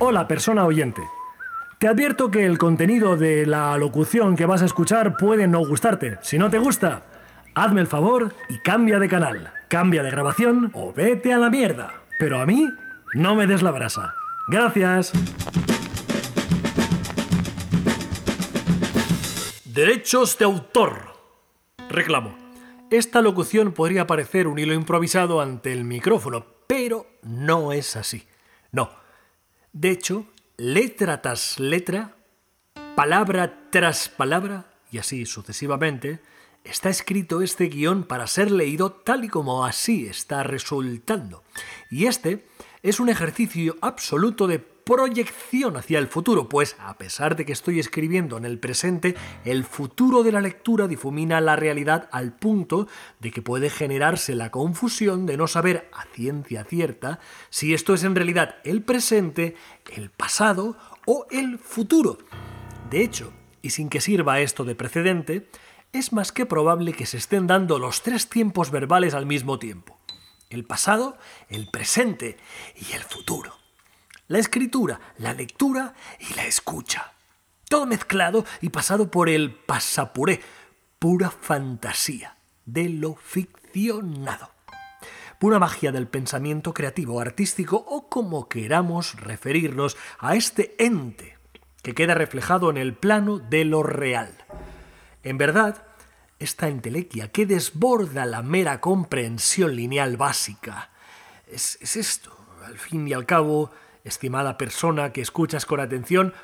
Hola persona oyente. Te advierto que el contenido de la locución que vas a escuchar puede no gustarte. Si no te gusta, hazme el favor y cambia de canal, cambia de grabación o vete a la mierda. Pero a mí, no me des la brasa. Gracias. Derechos de autor. Reclamo. Esta locución podría parecer un hilo improvisado ante el micrófono, pero no es así. No. De hecho, letra tras letra, palabra tras palabra, y así sucesivamente, está escrito este guion para ser leído tal y como así está resultando. Y este es un ejercicio absoluto de proyección hacia el futuro, pues a pesar de que estoy escribiendo en el presente, el futuro de la lectura difumina la realidad al punto de que puede generarse la confusión de no saber a ciencia cierta si esto es en realidad el presente, el pasado o el futuro. De hecho, y sin que sirva esto de precedente, es más que probable que se estén dando los tres tiempos verbales al mismo tiempo. El pasado, el presente y el futuro la escritura, la lectura y la escucha. Todo mezclado y pasado por el pasapuré, pura fantasía de lo ficcionado. Pura magia del pensamiento creativo, artístico o como queramos referirnos a este ente que queda reflejado en el plano de lo real. En verdad, esta entelequia que desborda la mera comprensión lineal básica es, es esto, al fin y al cabo, estimada persona que escuchas con atención,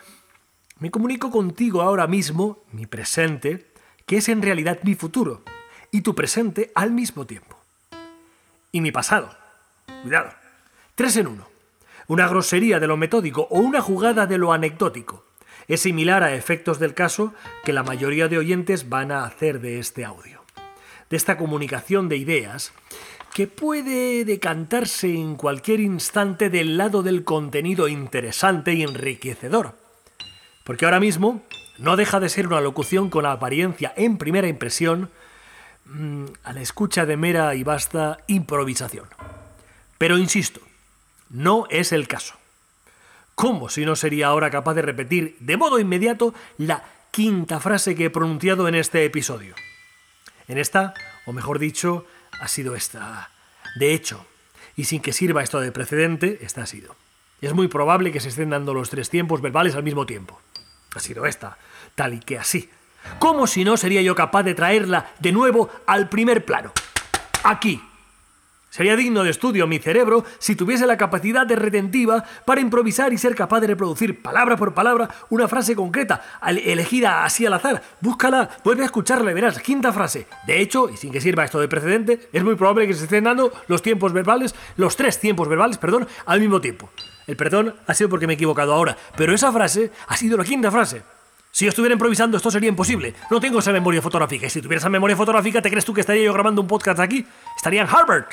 me comunico contigo ahora mismo, mi presente, que es en realidad mi futuro, y tu presente al mismo tiempo. Y mi pasado. Cuidado. Tres en uno. Una grosería de lo metódico o una jugada de lo anecdótico. Es similar a efectos del caso que la mayoría de oyentes van a hacer de este audio. De esta comunicación de ideas que puede decantarse en cualquier instante del lado del contenido interesante y enriquecedor. Porque ahora mismo no deja de ser una locución con apariencia en primera impresión mm, a la escucha de mera y vasta improvisación. Pero insisto, no es el caso. ¿Cómo si no sería ahora capaz de repetir de modo inmediato la quinta frase que he pronunciado en este episodio? En esta, o mejor dicho, ha sido esta. De hecho, y sin que sirva esto de precedente, esta ha sido. Es muy probable que se estén dando los tres tiempos verbales al mismo tiempo. Ha sido esta, tal y que así. ¿Cómo si no sería yo capaz de traerla de nuevo al primer plano? Aquí, Sería digno de estudio mi cerebro si tuviese la capacidad de retentiva para improvisar y ser capaz de reproducir palabra por palabra una frase concreta, elegida así al azar. Búscala, vuelve a escucharla y verás. Quinta frase. De hecho, y sin que sirva esto de precedente, es muy probable que se estén dando los tiempos verbales, los tres tiempos verbales, perdón, al mismo tiempo. El perdón ha sido porque me he equivocado ahora, pero esa frase ha sido la quinta frase. Si yo estuviera improvisando esto sería imposible. No tengo esa memoria fotográfica. Y si tuviera esa memoria fotográfica, ¿te crees tú que estaría yo grabando un podcast aquí? Estaría en Harvard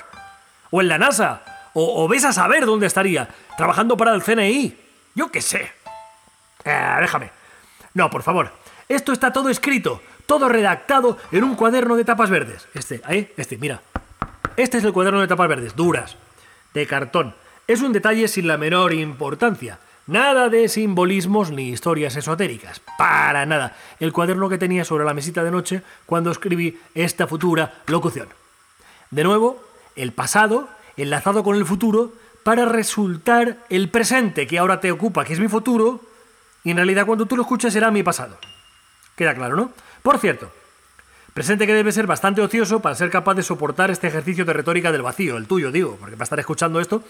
o en la NASA, o, ves a saber dónde estaría, trabajando para el CNI. Yo qué sé. Eh, déjame. No, por favor. Esto está todo escrito, todo redactado en un cuaderno de tapas verdes. Este, ahí, este, mira. Este es el cuaderno de tapas verdes, duras, de cartón. Es un detalle sin la menor importancia. Nada de simbolismos ni historias esotéricas. Para nada. El cuaderno que tenía sobre la mesita de noche cuando escribí esta futura locución. De nuevo, el pasado enlazado con el futuro para resultar el presente que ahora te ocupa, que es mi futuro, y en realidad cuando tú lo escuchas será mi pasado. Queda claro, ¿no? Por cierto, presente que debe ser bastante ocioso para ser capaz de soportar este ejercicio de retórica del vacío, el tuyo, digo, porque va a estar escuchando esto.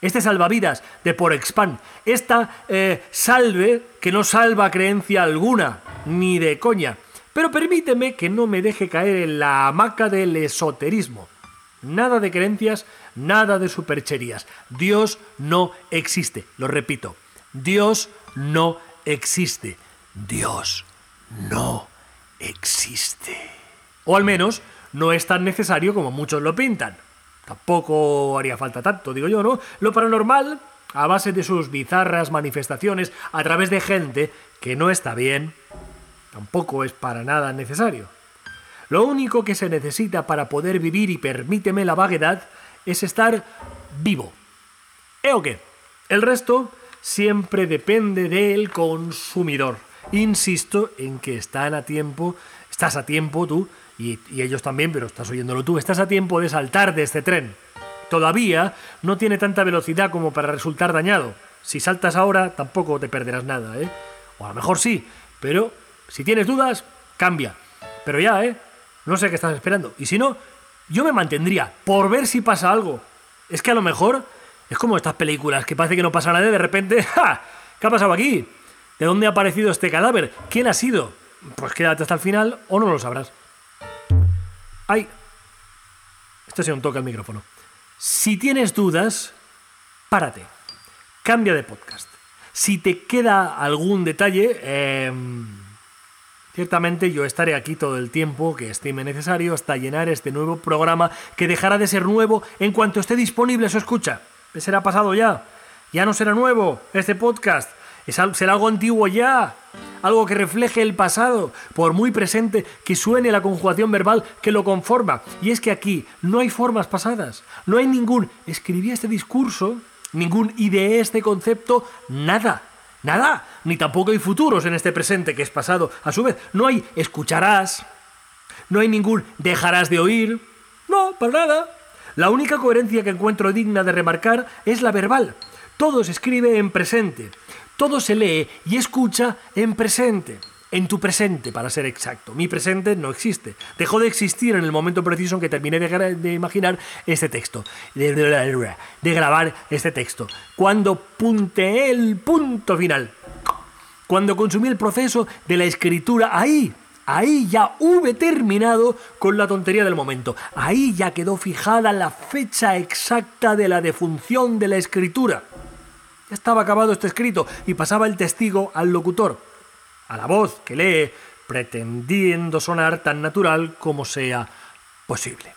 Este salvavidas de por expand, esta eh, salve que no salva creencia alguna, ni de coña. Pero permíteme que no me deje caer en la hamaca del esoterismo. Nada de creencias, nada de supercherías. Dios no existe. Lo repito. Dios no existe. Dios no existe. O al menos no es tan necesario como muchos lo pintan. Tampoco haría falta tanto, digo yo, ¿no? Lo paranormal, a base de sus bizarras manifestaciones a través de gente que no está bien, tampoco es para nada necesario. Lo único que se necesita para poder vivir, y permíteme la vaguedad, es estar vivo. ¿Eh o qué? El resto siempre depende del consumidor. Insisto en que están a tiempo, estás a tiempo tú, y, y ellos también, pero estás oyéndolo tú, estás a tiempo de saltar de este tren. Todavía no tiene tanta velocidad como para resultar dañado. Si saltas ahora, tampoco te perderás nada, ¿eh? O a lo mejor sí, pero si tienes dudas, cambia. Pero ya, ¿eh? No sé qué estás esperando. Y si no, yo me mantendría por ver si pasa algo. Es que a lo mejor es como estas películas que parece que no pasa nada y de repente, ¡ja! ¿Qué ha pasado aquí? ¿De dónde ha aparecido este cadáver? ¿Quién ha sido? Pues quédate hasta el final o no lo sabrás. ¡Ay! Este ha un toque al micrófono. Si tienes dudas, párate. Cambia de podcast. Si te queda algún detalle, em, ciertamente yo estaré aquí todo el tiempo que estime necesario hasta llenar este nuevo programa que dejará de ser nuevo en cuanto esté disponible su escucha. Será pasado ya. Ya no será nuevo este podcast. será algo antiguo ya. Algo que refleje el pasado, por muy presente que suene la conjugación verbal que lo conforma. Y es que aquí no hay formas pasadas. No hay ningún escribí este discurso ningún ideé este concepto, nada. Nada, ni tampoco hay futuros en este presente que es pasado. A su vez, no hay escucharás, no hay ningún dejarás de oír. No, para nada. La única coherencia que encuentro digna de remarcar es la verbal. Todo se escribe en presente, todo se lee y escucha en presente en tu presente, para ser exacto. Mi presente no existe. Dejó de existir en el momento preciso en que terminé de, imaginar este texto, de, de, grabar este texto. Cuando punteé el punto final. Cuando consumí el proceso de la escritura, ahí, ahí ya hube terminado con la tontería del momento. Ahí ya quedó fijada la fecha exacta de la defunción de la escritura. Ya estaba acabado este escrito y pasaba el testigo al locutor a la voz que lee, pretendiendo sonar tan natural como sea posible.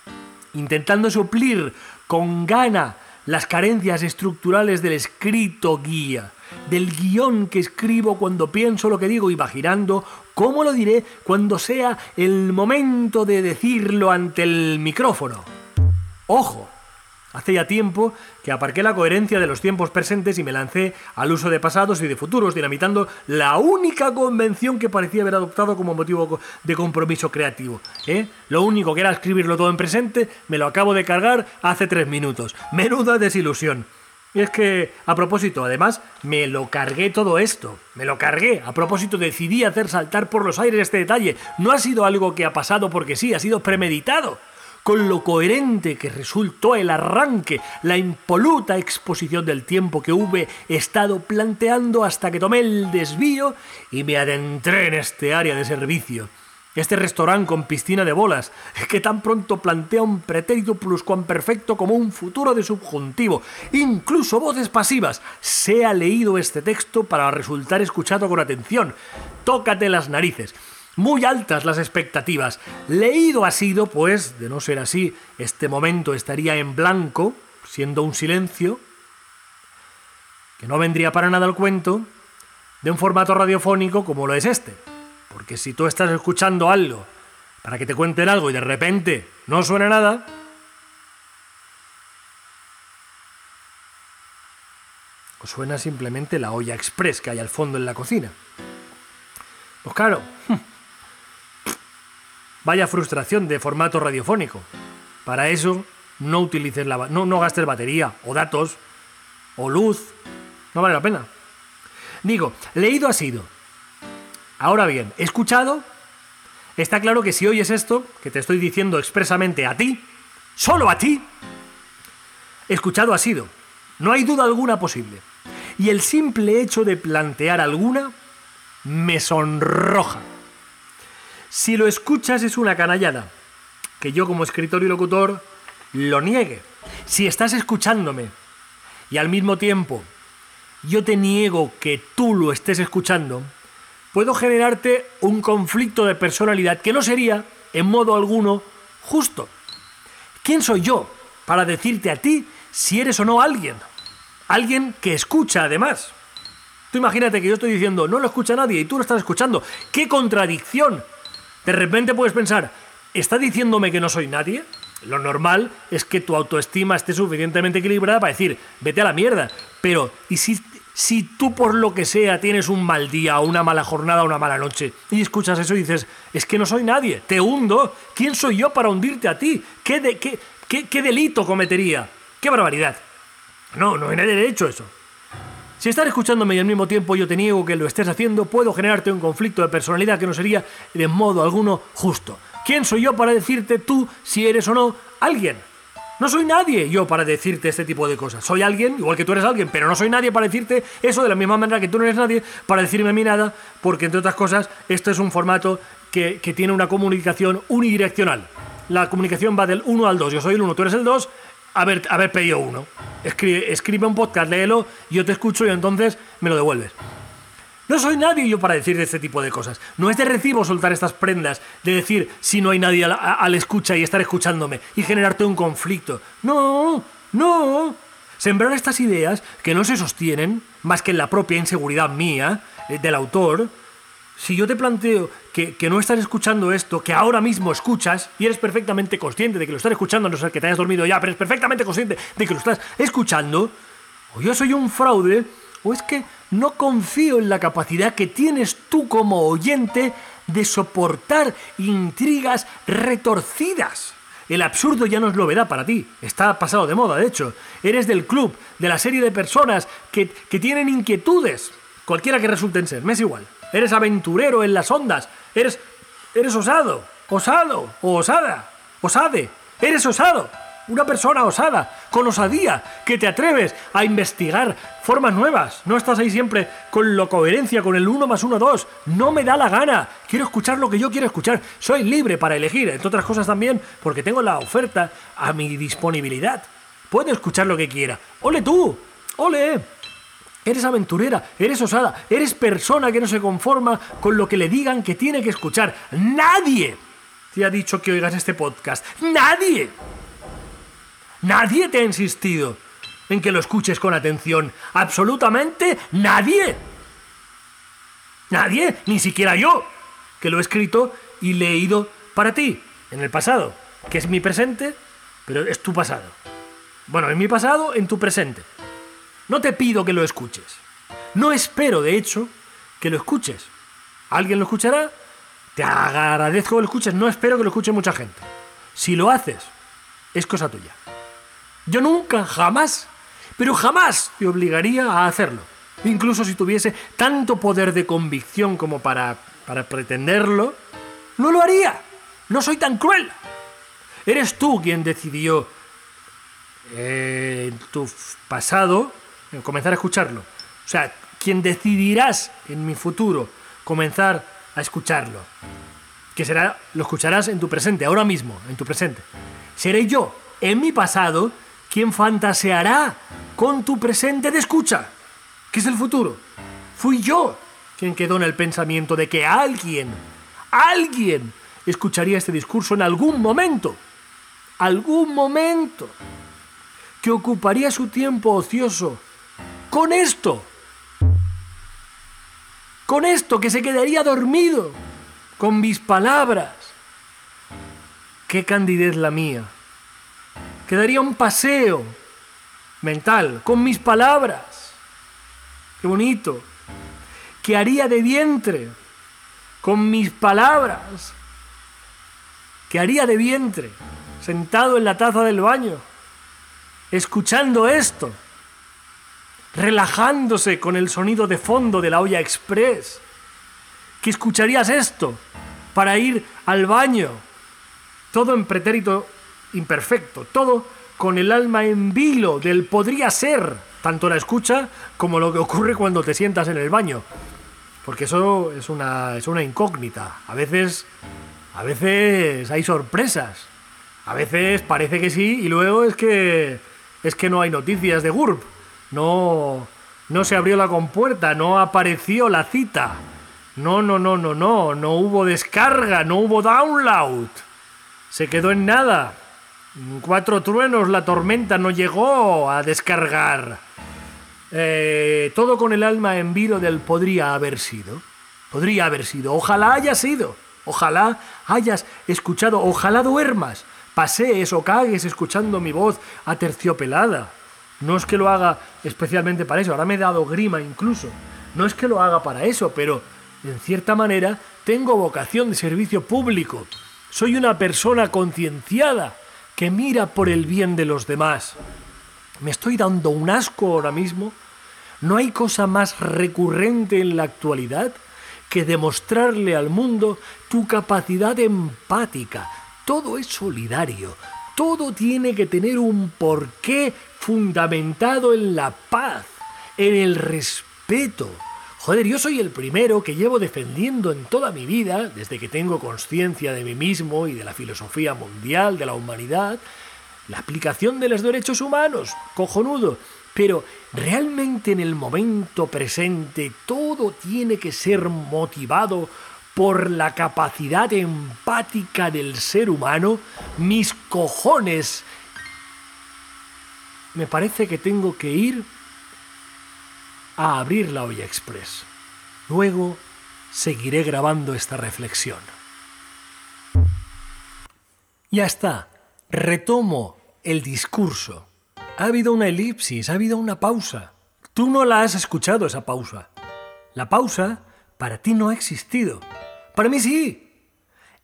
Intentando suplir con gana las carencias estructurales del escrito guía, del guion que escribo cuando pienso lo que digo, imaginando cómo lo diré cuando sea el momento de decirlo ante el micrófono. Ojo, Hace ya tiempo que aparqué la coherencia de los tiempos presentes y me lancé al uso de pasados y de futuros, dinamitando la única convención que parecía haber adoptado como motivo de compromiso creativo. ¿eh? Lo único que era escribirlo todo en presente, me lo acabo de cargar hace tres minutos. Menuda desilusión. Y es que, a propósito, además, me lo cargué todo esto. Me lo cargué. A propósito, decidí hacer saltar por los aires este detalle. No ha sido algo que ha pasado porque sí, ha sido premeditado con lo coherente que resultó el arranque, la impoluta exposición del tiempo que hube estado planteando hasta que tomé el desvío y me adentré en este área de servicio. Este restaurante con piscina de bolas, que tan pronto plantea un pretérito pluscuamperfecto como un futuro de subjuntivo, incluso voces pasivas. Se ha leído este texto para resultar escuchado con atención. Tócate las narices. Muy altas las expectativas. Leído ha sido, pues, de no ser así, este momento estaría en blanco, siendo un silencio, que no vendría para nada al cuento, de un formato radiofónico como lo es este. Porque si tú estás escuchando algo para que te cuenten algo y de repente no suena nada, o suena simplemente la olla express que hay al fondo en la cocina. Pues claro, Vaya frustración de formato radiofónico. Para eso no utilices la no, no gastes batería o datos o luz. No vale la pena. Digo, leído ha sido. Ahora bien, escuchado. Está claro que si oyes esto, que te estoy diciendo expresamente a ti, solo a ti, escuchado ha sido. No hay duda alguna posible. Y el simple hecho de plantear alguna me sonroja. Si lo escuchas es una canallada. Que yo como escritor y locutor lo niegue. Si estás escuchándome y al mismo tiempo yo te niego que tú lo estés escuchando, puedo generarte un conflicto de personalidad que no sería, en modo alguno, justo. ¿Quién soy yo para decirte a ti si eres o no alguien? Alguien que escucha además. Tú imagínate que yo estoy diciendo, no lo escucha nadie y tú lo estás escuchando. ¡Qué contradicción! De repente puedes pensar, ¿está diciéndome que no soy nadie? Lo normal es que tu autoestima esté suficientemente equilibrada para decir, vete a la mierda. Pero, ¿y si, Si tú por lo que sea tienes un mal día, una mala jornada, una mala noche, y escuchas eso y dices, es que no soy nadie, te hundo, ¿quién soy yo para hundirte a ti? ¿Qué, de, qué, qué, qué delito cometería? ¡Qué barbaridad! No, no hay derecho eso. Si estás escuchándome y al mismo tiempo yo te niego que lo estés haciendo, puedo generarte un conflicto de personalidad que no sería de modo alguno justo. ¿Quién soy yo para decirte tú si eres o no alguien? No soy nadie yo para decirte este tipo de cosas. Soy alguien, igual que tú eres alguien, pero no soy nadie para decirte eso de la misma manera que tú no eres nadie para decirme a mí nada, porque entre otras cosas, esto es un formato que, tiene una comunicación unidireccional. La comunicación va del 1 al 2. Yo soy el 1, tú eres el 2, haber, haber pedido uno. Escribe, escribe un podcast, léelo, yo te escucho y entonces me lo devuelves. No soy nadie yo para decir este tipo de cosas. No es de recibo soltar estas prendas, de decir si no hay nadie al, al escucha y estar escuchándome y generarte un conflicto. No, no. Sembrar estas ideas que no se sostienen más que en la propia inseguridad mía, eh, del autor, si yo te planteo que, no estás escuchando esto, que ahora mismo escuchas y eres perfectamente consciente de que lo estás escuchando, no sé que te hayas dormido ya, pero eres perfectamente consciente de que lo estás escuchando, o yo soy un fraude, o es que no confío en la capacidad que tienes tú como oyente de soportar intrigas retorcidas. El absurdo ya no es novedad para ti, está pasado de moda, de hecho. Eres del club, de la serie de personas que, que tienen inquietudes, cualquiera que resulten ser, me es igual eres aventurero en las ondas, eres, eres osado, osado o osada, osade, eres osado, una persona osada, con osadía, que te atreves a investigar formas nuevas. No estás ahí siempre con la coherencia, con el 1 más 1, 2. No me da la gana. Quiero escuchar lo que yo quiero escuchar. Soy libre para elegir, entre otras cosas también, porque tengo la oferta a mi disponibilidad. Puedo escuchar lo que quiera. ¡Ole tú! ¡Ole! Eres aventurera, eres osada, eres persona que no se conforma con lo que le digan que tiene que escuchar. Nadie te ha dicho que oigas este podcast. Nadie. Nadie te ha insistido en que lo escuches con atención. Absolutamente nadie. Nadie, ni siquiera yo, que lo he escrito y leído para ti, en el pasado, que es mi presente, pero es tu pasado. Bueno, en mi pasado, en tu presente. No te pido que lo escuches. No espero, de hecho, que lo escuches. ¿Alguien lo escuchará? Te agradezco que lo escuches. No espero que lo escuche mucha gente. Si lo haces, es cosa tuya. Yo nunca, jamás, pero jamás te obligaría a hacerlo. Incluso si tuviese tanto poder de convicción como para, para pretenderlo, no lo haría. No soy tan cruel. Eres tú quien decidió eh, en tu pasado comenzar a escucharlo. O sea, quien decidirás en mi futuro comenzar a escucharlo, que será, lo escucharás en tu presente, ahora mismo, en tu presente. Seré yo, en mi pasado, quien fantaseará con tu presente de escucha, que es el futuro. Fui yo quien quedó en el pensamiento de que alguien, alguien, escucharía este discurso en algún momento. Algún momento. Que ocuparía su tiempo ocioso con esto. Con esto, que se quedaría dormido. Con mis palabras. Qué candidez la mía. Quedaría un paseo mental con mis palabras. Qué bonito. Que haría de vientre con mis palabras. Que haría de vientre sentado en la taza del baño, escuchando esto relajándose con el sonido de fondo de la olla express. Que escucharías esto para ir al baño. Todo en pretérito imperfecto, todo con el alma en vilo del podría ser, tanto la escucha como lo que ocurre cuando te sientas en el baño. Porque eso es una, es una incógnita. A veces, a veces hay sorpresas. A veces parece que sí y luego es que es que no hay noticias de GURB. No, no se abrió la compuerta, no apareció la cita. No, no, no, no, no, no hubo descarga, no hubo download. Se quedó en nada. cuatro truenos la tormenta no llegó a descargar. Eh, todo con el alma en vilo del podría haber sido. Podría haber sido. Ojalá haya sido. Ojalá hayas escuchado. Ojalá duermas. Pasees o cagues escuchando mi voz aterciopelada No es que lo haga especialmente para eso, ahora me he dado grima incluso. No es que lo haga para eso, pero en cierta manera tengo vocación de servicio público. Soy una persona concienciada que mira por el bien de los demás. Me estoy dando un asco ahora mismo. No hay cosa más recurrente en la actualidad que demostrarle al mundo tu capacidad empática. Todo es solidario, todo tiene que tener un porqué fundamentado en la paz, en el respeto. Joder, yo soy el primero que llevo defendiendo en toda mi vida, desde que tengo conciencia de mí mismo y de la filosofía mundial de la humanidad, la aplicación de los derechos humanos. Cojonudo. Pero realmente en el momento presente todo tiene que ser motivado por la capacidad empática del ser humano, mis cojones. Me parece que tengo que ir a abrir la olla express. Luego seguiré grabando esta reflexión. Ya está, retomo el discurso. Ha habido una elipsis, ha habido una pausa. Tú no la has escuchado esa pausa. La pausa para ti no ha existido. Para mí sí.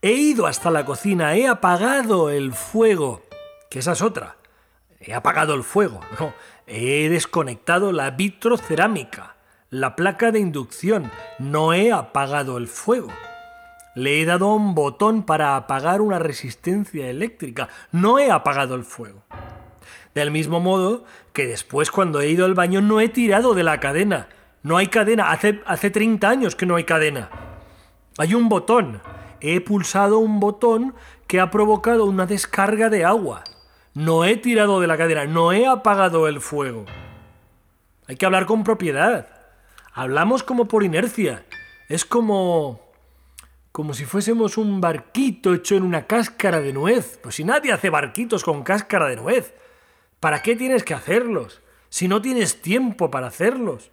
He ido hasta la cocina, he apagado el fuego, que esa es otra. He apagado el fuego, no. He desconectado la vitrocerámica, la placa de inducción. No he apagado el fuego. Le he dado un botón para apagar una resistencia eléctrica. No he apagado el fuego. Del mismo modo que después cuando he ido al baño no he tirado de la cadena. No hay cadena. Hace, hace 30 años que no hay cadena. Hay un botón. He pulsado un botón que ha provocado una descarga de agua. No he tirado de la cadena. No he apagado el fuego. Hay que hablar con propiedad. Hablamos como por inercia. Es como... como si fuésemos un barquito hecho en una cáscara de nuez. Pues si nadie hace barquitos con cáscara de nuez. ¿Para qué tienes que hacerlos? Si no tienes tiempo para hacerlos.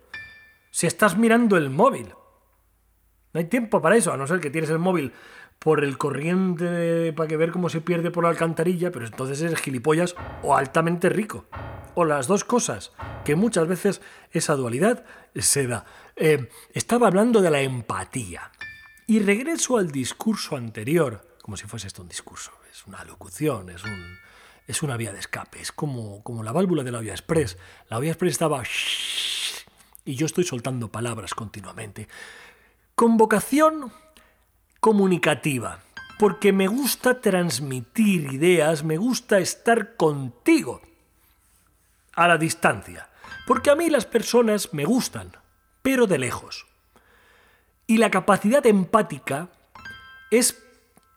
Si estás mirando el móvil. No hay tiempo para eso, a no ser que tienes el móvil por el corriente para que ver cómo se pierde por la alcantarilla, pero entonces eres gilipollas o altamente rico. O las dos cosas, que muchas veces esa dualidad se da. Eh, estaba hablando de la empatía. Y regreso al discurso anterior, como si fuese esto un discurso, es una locución, es un, es una vía de escape, es como, como la válvula de la olla express. La olla express estaba... Y yo estoy soltando palabras continuamente. Con vocación comunicativa, porque me gusta transmitir ideas, me gusta estar contigo a la distancia, porque a mí las personas me gustan, pero de lejos. Y la capacidad empática es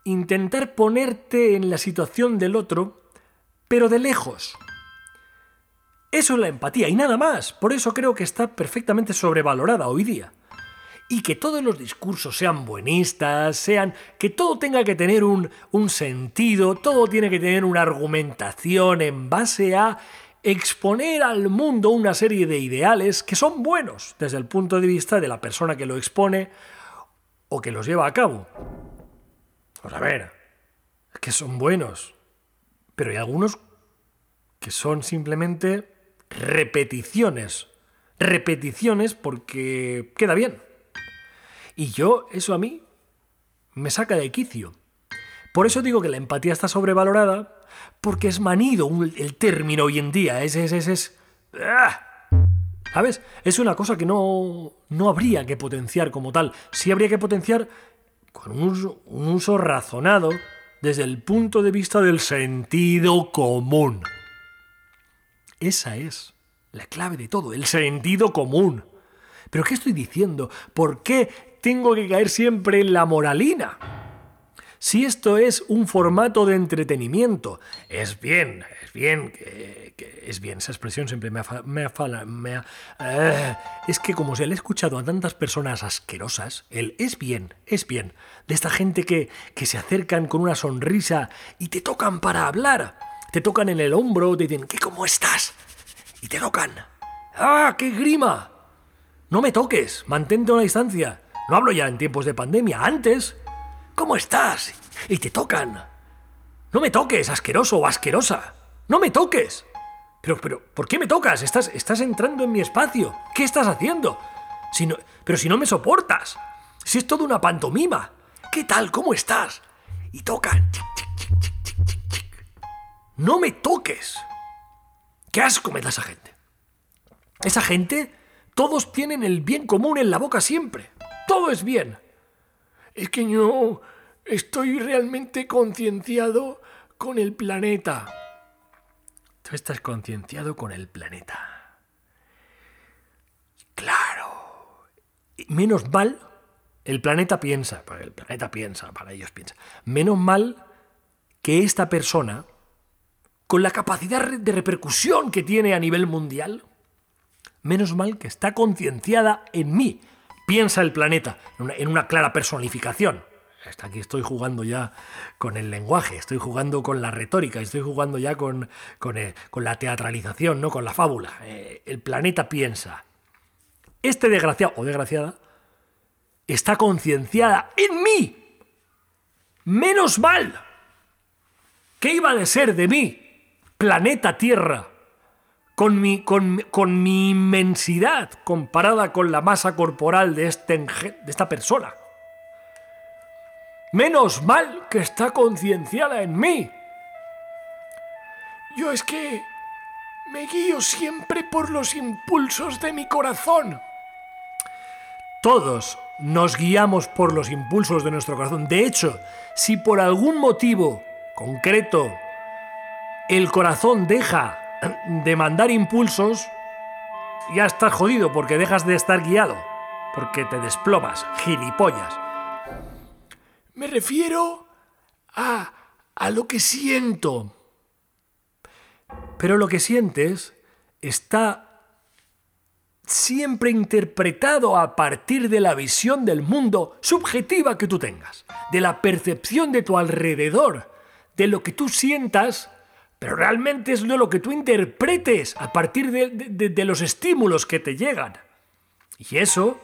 intentar ponerte en la situación del otro pero de lejos. Eso es la empatía y nada más. Por eso creo que está perfectamente sobrevalorada hoy día. Y que todos los discursos sean buenistas, sean. que todo tenga que tener un, sentido, todo tiene que tener una argumentación en base a exponer al mundo una serie de ideales que son buenos desde el punto de vista de la persona que lo expone o que los lleva a cabo. Pues a ver, que son buenos. Pero hay algunos que son simplemente repeticiones. Repeticiones porque queda bien. Y yo, eso a mí, me saca de quicio. Por eso digo que la empatía está sobrevalorada, porque es manido el término hoy en día. Es, es, es, es. ¡ah! ¿Sabes? Es una cosa que no, no habría que potenciar como tal. Sí habría que potenciar con un uso razonado desde el punto de vista del sentido común. Esa es la clave de todo, el sentido común. ¿Pero qué estoy diciendo? ¿Por qué tengo que caer siempre en la moralina? Si esto es un formato de entretenimiento, es bien, es bien, que, es bien, esa expresión siempre me ha... Me me eh, es que como se le he escuchado a tantas personas asquerosas, el es bien, es bien, de esta gente que, que se acercan con una sonrisa y te tocan para hablar, te tocan en el hombro, te dicen, ¿qué cómo estás? Y te tocan. ¡Ah, qué grima! No me toques, mantente a una distancia. No hablo ya en tiempos de pandemia, antes ¿Cómo estás? Y te tocan. No me toques, asqueroso o asquerosa. No me toques. Pero, pero, ¿por qué me tocas? Estás, estás entrando en mi espacio. ¿Qué estás haciendo? Si no, pero si no me soportas. Si es todo una pantomima. ¿Qué tal? ¿Cómo estás? Y tocan. No me toques. ¿Qué asco me da esa gente? Esa gente, todos tienen el bien común en la boca siempre. Todo es bien. Es que yo estoy realmente concienciado con el planeta. Tú estás concienciado con el planeta. Claro. Menos mal, el planeta piensa, el planeta piensa, para ellos piensa. Menos mal que esta persona, con la capacidad de repercusión que tiene a nivel mundial, menos mal que está concienciada en mí. Piensa el planeta, en una, clara personificación. Hasta aquí estoy jugando ya con el lenguaje, estoy jugando con la retórica, estoy jugando ya con, con, eh, la teatralización, ¿no? con la fábula. Eh, el planeta piensa. Este desgraciado o desgraciada está concienciada en mí. Menos mal. ¿Qué iba a ser de mí? Planeta Tierra con mi, con, mi inmensidad comparada con la masa corporal de, este, de esta persona. Menos mal que está concienciada en mí. Yo es que me guío siempre por los impulsos de mi corazón. Todos nos guiamos por los impulsos de nuestro corazón. De hecho, si por algún motivo concreto el corazón deja de mandar impulsos, ya estás jodido porque dejas de estar guiado, porque te desplomas, gilipollas. Me refiero a, a lo que siento. Pero lo que sientes está siempre interpretado a partir de la visión del mundo subjetiva que tú tengas, de la percepción de tu alrededor, de lo que tú sientas pero realmente es lo que tú interpretes a partir de, los estímulos que te llegan. Y eso,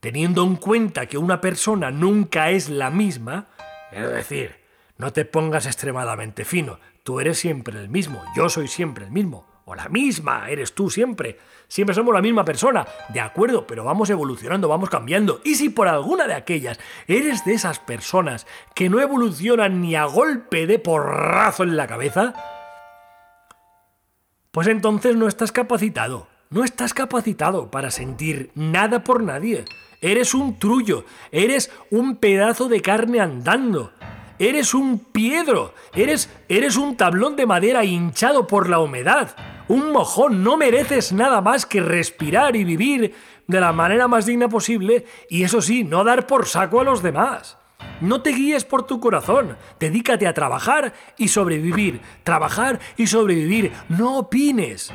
teniendo en cuenta que una persona nunca es la misma, es decir, no te pongas extremadamente fino, tú eres siempre el mismo, yo soy siempre el mismo, o la misma, eres tú siempre, siempre somos la misma persona, de acuerdo, pero vamos evolucionando, vamos cambiando, y si por alguna de aquellas eres de esas personas que no evolucionan ni a golpe de porrazo en la cabeza, pues entonces no estás capacitado. No estás capacitado para sentir nada por nadie. Eres un trullo, eres un pedazo de carne andando. Eres un piedro, eres, eres un tablón de madera hinchado por la humedad. Un mojón, no mereces nada más que respirar y vivir de la manera más digna posible y eso sí, no dar por saco a los demás. No te guíes por tu corazón, dedícate a trabajar y sobrevivir, trabajar y sobrevivir, no opines,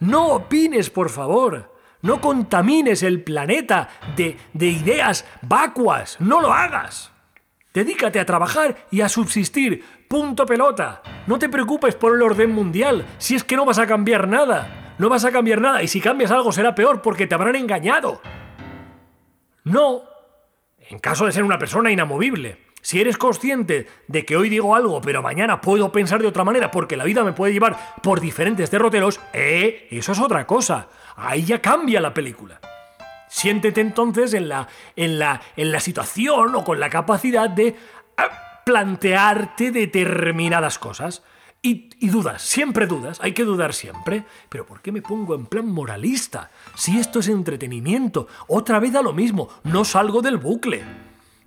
no opines por favor, no contamines el planeta de, de ideas vacuas, no lo hagas. Dedícate a trabajar y a subsistir, punto pelota. No te preocupes por el orden mundial, si es que no vas a cambiar nada, no vas a cambiar nada. Y si cambias algo será peor porque te habrán engañado. No, en caso de ser una persona inamovible. Si eres consciente de que hoy digo algo, pero mañana puedo pensar de otra manera porque la vida me puede llevar por diferentes derroteros, eh, eso es otra cosa. Ahí ya cambia la película. Siéntete entonces en la, en la, en la situación o con la capacidad de ah, plantearte determinadas cosas. Y, dudas, siempre dudas, hay que dudar siempre. Pero ¿por qué me pongo en plan moralista? Si esto es entretenimiento, otra vez a lo mismo, no salgo del bucle.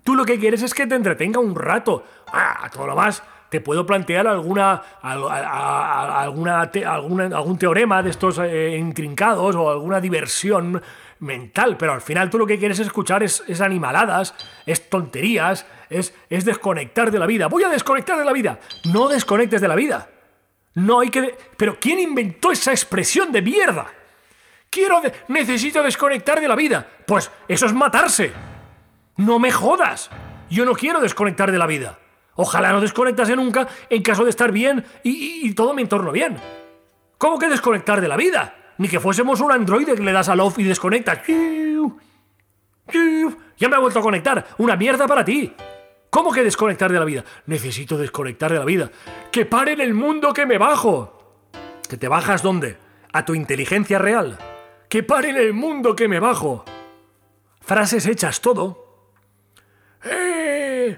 Tú lo que quieres es que te entretenga un rato. Ah, todo lo más, te puedo plantear alguna, alguna, algún teorema de estos eh, intrincados o alguna diversión mental, pero al final tú lo que quieres escuchar es, es animaladas, es tonterías, es, es desconectar de la vida. Voy a desconectar de la vida. No desconectes de la vida. No hay que... Pero ¿quién inventó esa expresión de mierda? Quiero... Necesito desconectar de la vida. Pues eso es matarse. No me jodas. Yo no quiero desconectar de la vida. Ojalá no desconectase nunca en caso de estar bien y, y todo mi entorno bien. ¿Cómo que desconectar de la vida? Ni que fuésemos un androide que le das al off y desconectas. Ya me ha vuelto a conectar. Una mierda para ti. ¿Cómo que desconectar de la vida? Necesito desconectar de la vida. ¡Que pare en el mundo que me bajo! ¿Que te bajas dónde? ¿A tu inteligencia real? ¡Que pare el mundo que me bajo! Frases hechas todo. ¡Eh!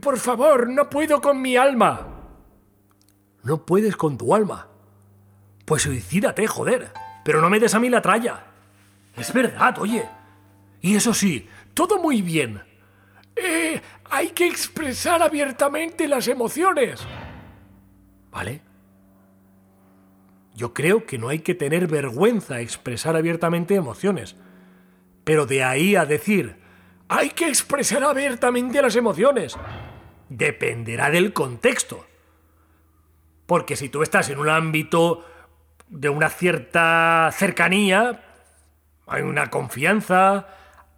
Por favor, no puedo con mi alma. No puedes con tu alma. Pues suicídate, joder. Pero no me des a mí la tralla. Es verdad, oye. Y eso sí, todo muy bien. Eh, hay que expresar abiertamente las emociones. ¿Vale? Yo creo que no hay que tener vergüenza a expresar abiertamente emociones. Pero de ahí a decir, hay que expresar abiertamente las emociones, dependerá del contexto. Porque si tú estás en un ámbito de una cierta cercanía, hay una confianza,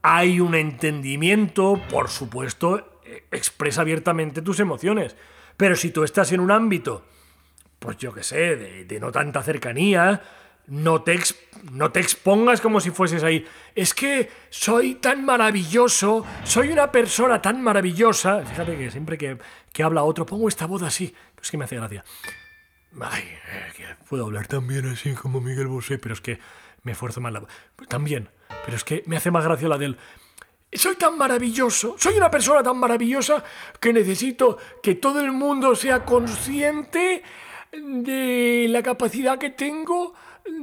hay un entendimiento, por supuesto, eh, expresa abiertamente tus emociones. Pero si tú estás en un ámbito, pues yo qué sé, de, no tanta cercanía, no te, no te expongas como si fueses ahí. Es que soy tan maravilloso, soy una persona tan maravillosa. Fíjate que siempre que, que habla otro pongo esta voz así. Es que me hace gracia. Ay, eh, que puedo hablar también así como Miguel Bosé, pero es que me esfuerzo más la También, pero es que me hace más gracia la del... Soy tan maravilloso, soy una persona tan maravillosa que necesito que todo el mundo sea consciente de la capacidad que tengo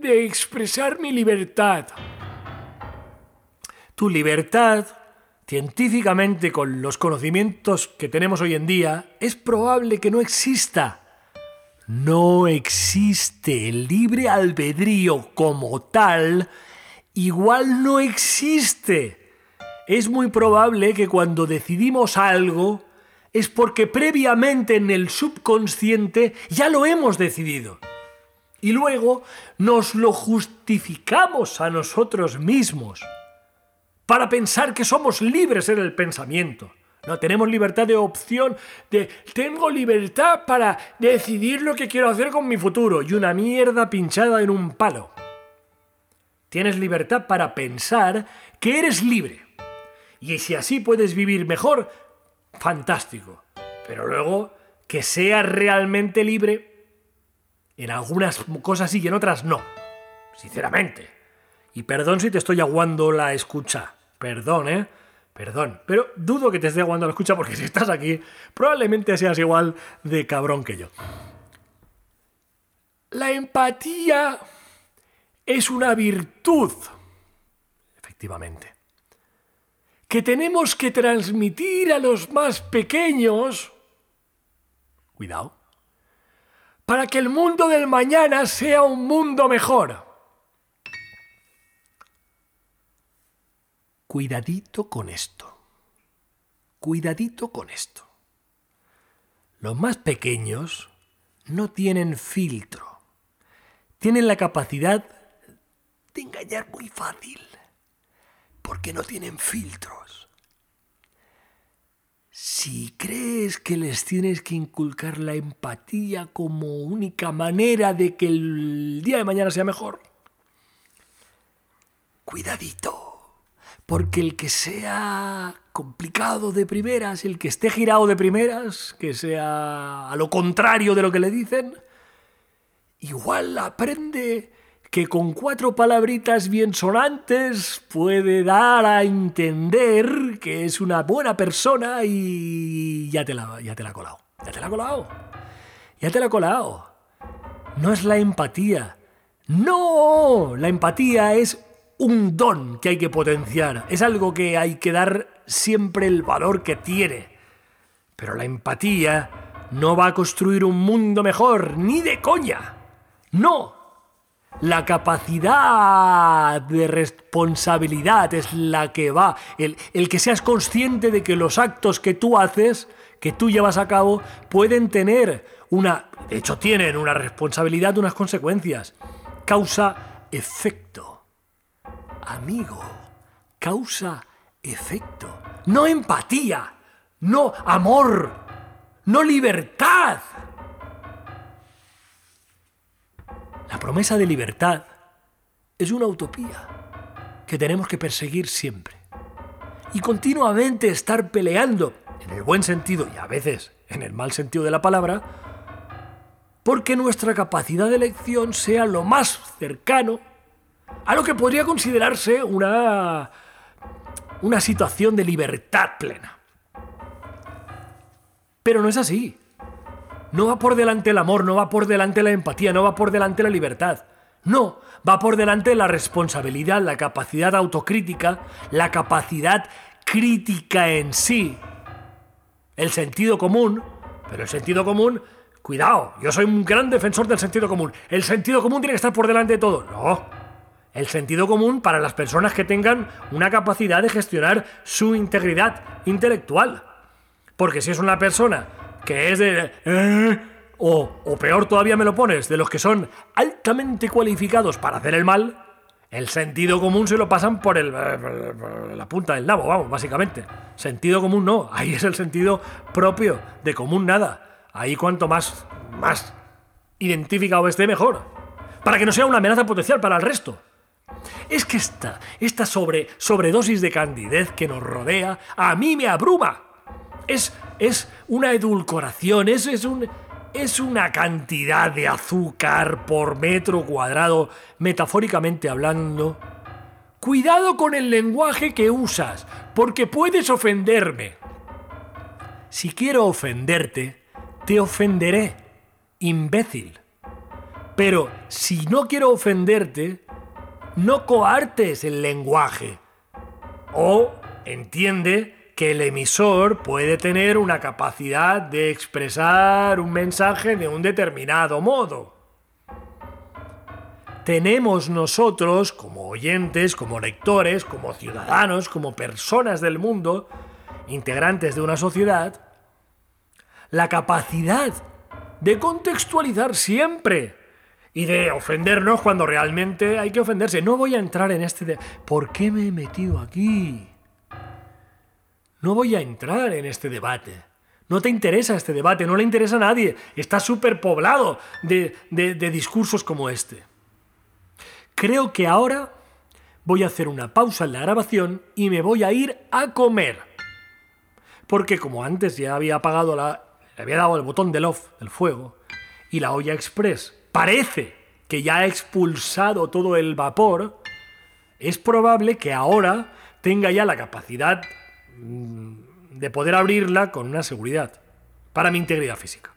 de expresar mi libertad. Tu libertad, científicamente con los conocimientos que tenemos hoy en día, es probable que no exista. No existe el libre albedrío como tal, igual no existe. Es muy probable que cuando decidimos algo es porque previamente en el subconsciente ya lo hemos decidido. Y luego nos lo justificamos a nosotros mismos para pensar que somos libres en el pensamiento. No tenemos libertad de opción, de tengo libertad para decidir lo que quiero hacer con mi futuro y una mierda pinchada en un palo. Tienes libertad para pensar que eres libre. Y si así puedes vivir mejor, fantástico. Pero luego, que seas realmente libre, en algunas cosas sí y en otras no. Sinceramente. Y perdón si te estoy aguando la escucha. Perdón, ¿eh? Perdón, pero dudo que te esté aguando la escucha porque si estás aquí, probablemente seas igual de cabrón que yo. La empatía es una virtud, efectivamente, que tenemos que transmitir a los más pequeños, cuidado, para que el mundo del mañana sea un mundo mejor. Cuidadito con esto. Cuidadito con esto. Los más pequeños no tienen filtro. Tienen la capacidad de engañar muy fácil. Porque no tienen filtros. Si crees que les tienes que inculcar la empatía como única manera de que el día de mañana sea mejor, cuidadito. Porque el que sea complicado de primeras, el que esté girado de primeras, que sea a lo contrario de lo que le dicen, igual aprende que con cuatro palabritas bien sonantes puede dar a entender que es una buena persona y ya te la, ya te la ha colado. Ya te la ha colado. Ya te la ha colado. No es la empatía. No, la empatía es un don que hay que potenciar, es algo que hay que dar siempre el valor que tiene. Pero la empatía no va a construir un mundo mejor, ni de coña. No. La capacidad de responsabilidad es la que va. El, el, que seas consciente de que los actos que tú haces, que tú llevas a cabo, pueden tener una... De hecho, tienen una responsabilidad, unas consecuencias. Causa-efecto amigo, causa, efecto. No empatía, no amor, no libertad. La promesa de libertad es una utopía que tenemos que perseguir siempre. Y continuamente estar peleando, en el buen sentido y a veces en el mal sentido de la palabra, porque nuestra capacidad de elección sea lo más cercano a lo que podría considerarse una, una situación de libertad plena. Pero no es así. No va por delante el amor, no va por delante la empatía, no va por delante la libertad. No, va por delante la responsabilidad, la capacidad autocrítica, la capacidad crítica en sí. El sentido común, pero el sentido común, cuidado, yo soy un gran defensor del sentido común. El sentido común tiene que estar por delante de todo. No. El sentido común para las personas que tengan una capacidad de gestionar su integridad intelectual. Porque si es una persona que es de... Eh, o, o peor todavía me lo pones, de los que son altamente cualificados para hacer el mal, el sentido común se lo pasan por, el, la punta del nabo, vamos, básicamente. Sentido común no, ahí es el sentido propio, de común nada. Ahí cuanto más, más identificado esté, mejor. Para que no sea una amenaza potencial para el resto. Es que esta, esta sobre, sobredosis de candidez que nos rodea, a mí me abruma es, es una edulcoración, es, es, un, es una cantidad de azúcar por metro cuadrado, metafóricamente hablando. Cuidado con el lenguaje que usas, porque puedes ofenderme. Si quiero ofenderte, te ofenderé, imbécil. Pero si no quiero ofenderte, no coartes el lenguaje. O entiende que el emisor puede tener una capacidad de expresar un mensaje de un determinado modo. Tenemos nosotros, como oyentes, como lectores, como ciudadanos, como personas del mundo, integrantes de una sociedad, la capacidad de contextualizar siempre y de ofendernos cuando realmente hay que ofenderse. No voy a entrar en este de ¿por qué me he metido aquí? No voy a entrar en este debate. No te interesa este debate, no le interesa a nadie. Está superpoblado de, de, de discursos como este. Creo que ahora voy a hacer una pausa en la grabación y me voy a ir a comer. Porque como antes ya había apagado la... había dado el botón del off, del fuego, y la olla express parece que ya ha expulsado todo el vapor, es probable que ahora tenga ya la capacidad de poder abrirla con una seguridad para mi integridad física.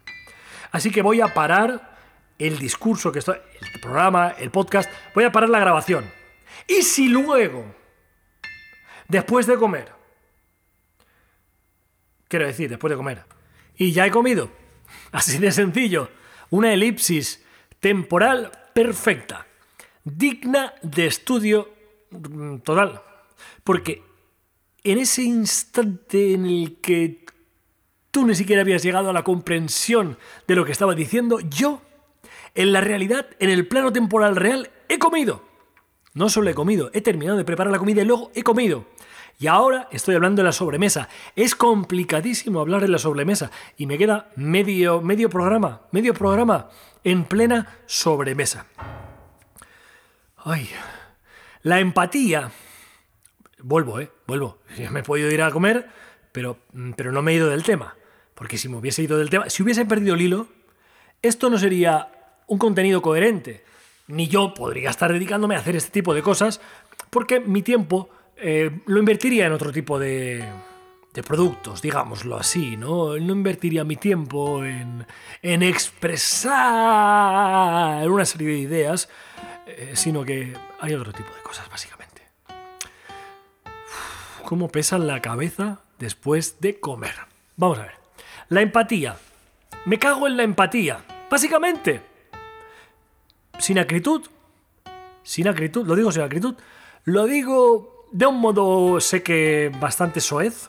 Así que voy a parar el discurso que estoy, el programa, el podcast, voy a parar la grabación. Y si luego, después de comer, quiero decir, después de comer, y ya he comido, así de sencillo, una elipsis temporal perfecta, digna de estudio mm, total, porque en ese instante en el que tú ni siquiera habías llegado a la comprensión de lo que estaba diciendo, yo, en la realidad, en el plano temporal real, he comido. No solo he comido, he terminado de preparar la comida y luego he comido. Y ahora estoy hablando de la sobremesa. Es complicadísimo hablar de la sobremesa y me queda medio, medio programa, medio programa en plena sobremesa. Ay, la empatía vuelvo, ¿eh? Vuelvo. Me he podido ir a comer, pero, mm, pero no me he ido del tema. Porque si me hubiese ido del tema, si hubiese perdido el hilo, esto no sería un contenido coherente. Ni yo podría estar dedicándome a hacer este tipo de cosas, porque mi tiempo eh, lo invertiría en otro tipo de, de productos, digámoslo así, ¿no? No invertiría mi tiempo en, en expresar una serie de ideas, eh, sino que hay otro tipo de cosas, básicamente cómo pesa la cabeza después de comer. Vamos a ver. La empatía. Me cago en la empatía. Básicamente. Sin acritud. Sin acritud. Lo digo sin acritud. Lo digo de un modo, sé que bastante soez.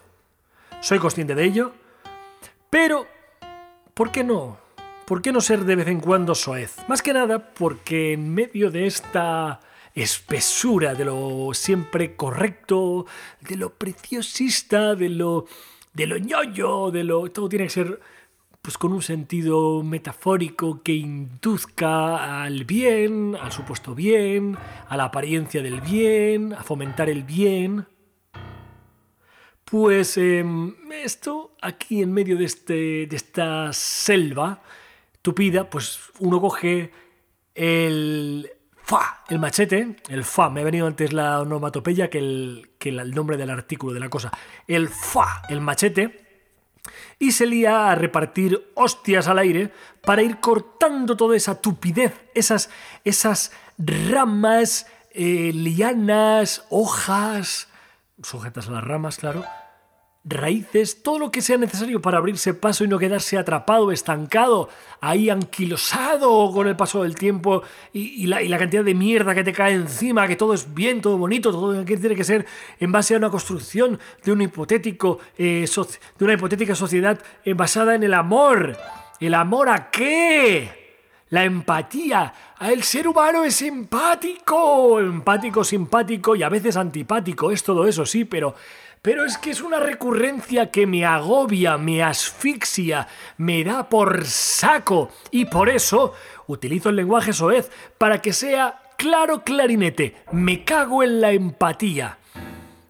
Soy consciente de ello. Pero, ¿por qué no? ¿Por qué no ser de vez en cuando soez? Más que nada porque en medio de esta espesura, de lo siempre correcto, de lo preciosista, de lo, de lo ñoño, de lo... Todo tiene que ser pues con un sentido metafórico que induzca al bien, al supuesto bien, a la apariencia del bien, a fomentar el bien. Pues em, esto, aquí en medio de, este, de esta selva, tupida, pues uno coge el fa, el machete, el fa, me ha venido antes la onomatopeya que el, que el nombre del artículo de la cosa, el fa, el machete, y se lía a repartir hostias al aire para ir cortando toda esa tupidez, esas, esas ramas, eh, lianas, hojas, sujetas a las ramas, claro, raíces, todo lo que sea necesario para abrirse paso y no quedarse atrapado, estancado, ahí anquilosado con el paso del tiempo y, la, cantidad de mierda que te cae encima, que todo es bien, todo bonito, todo tiene que ser en base a una construcción de un hipotético, eh, de una hipotética sociedad eh, basada en el amor. ¿El amor a qué? La empatía. El ser humano es empático. Empático, simpático y a veces antipático. Es todo eso, sí, pero pero es que es una recurrencia que me agobia, me asfixia, me da por saco. Y por eso utilizo el lenguaje soez para que sea claro clarinete. Me cago en la empatía.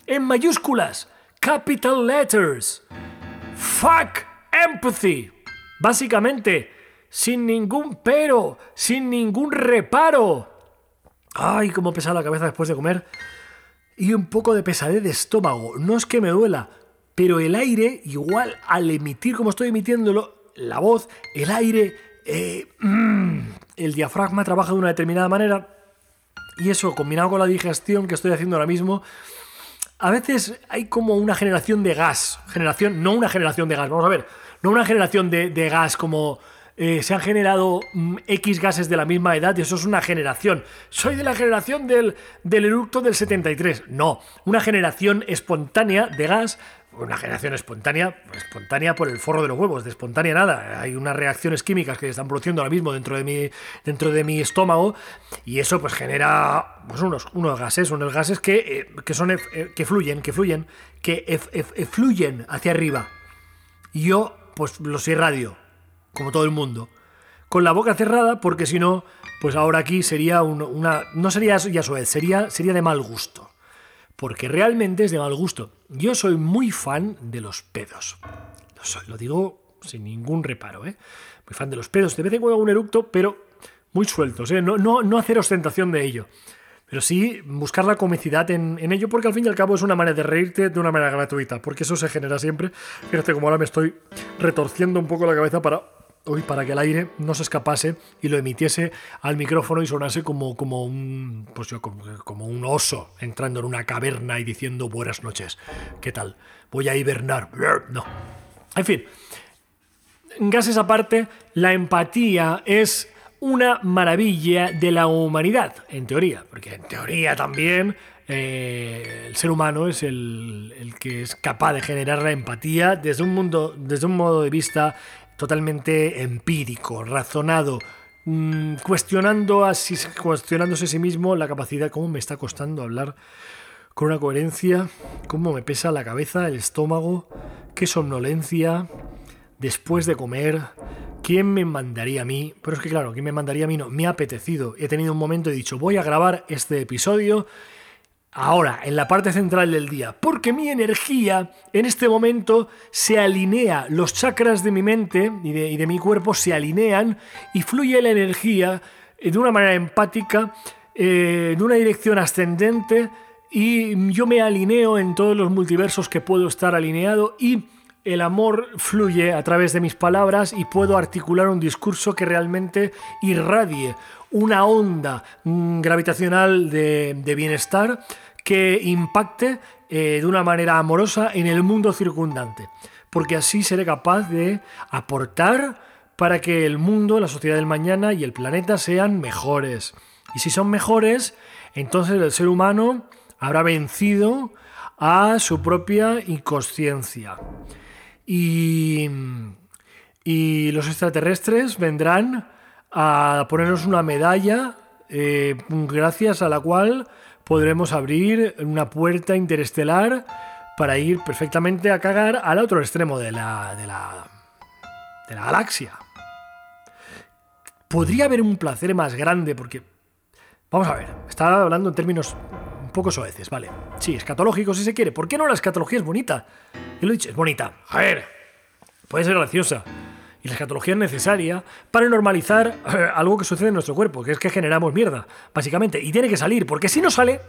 En mayúsculas, capital letters. Fuck empathy. Básicamente, sin ningún pero, sin ningún reparo. Ay, cómo pesa la cabeza después de comer y un poco de pesadez de estómago. No es que me duela, pero el aire, igual al emitir como estoy emitiéndolo, la voz, el aire, eh, mm, el diafragma trabaja de una determinada manera. Y eso combinado con la digestión que estoy haciendo ahora mismo, a veces hay como una generación de gas, generación, no una generación de gas, vamos a ver, no una generación de, de gas como eh, se han generado mm, X gases de la misma edad y eso es una generación. Soy de la generación del, del eructo del 73. No, una generación espontánea de gas una generación espontánea, espontánea por el forro de los huevos, de espontánea nada. Hay unas reacciones químicas que se están produciendo ahora mismo dentro de mi, dentro de mi estómago y eso pues genera pues, unos, unos gases, unos gases que, eh, que son, eh, que fluyen, que fluyen, que fluyen hacia arriba. Y yo pues los irradio como todo el mundo, con la boca cerrada, porque si no, pues ahora aquí sería una. No sería ya suez, sería, sería de mal gusto. Porque realmente es de mal gusto. Yo soy muy fan de los pedos. Lo digo sin ningún reparo, ¿eh? Muy fan de los pedos. De vez en cuando hago un eructo, pero muy sueltos, ¿eh? No, no, no hacer ostentación de ello. Pero sí buscar la comicidad en, en, ello, porque al fin y al cabo es una manera de reírte de una manera gratuita, porque eso se genera siempre. Fíjate como ahora me estoy retorciendo un poco la cabeza para hoy para que el aire no se escapase y lo emitiese al micrófono y sonase como, como, un, pues yo, como, un oso entrando en una caverna y diciendo buenas noches. ¿Qué tal? Voy a hibernar. No. En fin, gases aparte, la empatía es una maravilla de la humanidad, en teoría, porque en teoría también eh, el ser humano es el, el, que es capaz de generar la empatía desde un mundo, desde un modo de vista totalmente empírico, razonado, mm, cuestionando así, cuestionándose a sí mismo la capacidad, cómo me está costando hablar con una coherencia, cómo me pesa la cabeza, el estómago, qué somnolencia, después de comer, ¿quién me mandaría a mí? Pero es que claro, ¿quién me mandaría a mí? No, me ha apetecido. He tenido un momento y he dicho, voy a grabar este episodio ahora, en la parte central del día, porque mi energía en este momento se alinea, los chakras de mi mente y de, mi cuerpo se alinean y fluye la energía eh, de una manera empática, eh, de una dirección ascendente y yo me alineo en todos los multiversos que puedo estar alineado y el amor fluye a través de mis palabras y puedo articular un discurso que realmente irradie una onda mm, gravitacional de, bienestar que impacte eh, de una manera amorosa en el mundo circundante, porque así seré capaz de aportar para que el mundo, la sociedad del mañana y el planeta sean mejores. Y si son mejores, entonces el ser humano habrá vencido a su propia inconsciencia. Y, y los extraterrestres vendrán a ponernos una medalla eh, gracias a la cual podremos abrir una puerta interestelar para ir perfectamente a cagar al otro extremo de la, de la, de la galaxia. Podría haber un placer más grande porque... Vamos a ver, estaba hablando en términos un poco soeces, ¿vale? Sí, escatológico si se quiere. ¿Por qué no la escatología es bonita? Yo lo he dicho, es bonita. A ver, puede ser graciosa Y la escatología es necesaria para normalizar eh, algo que sucede en nuestro cuerpo, que es que generamos mierda, básicamente. Y tiene que salir, porque si no sale,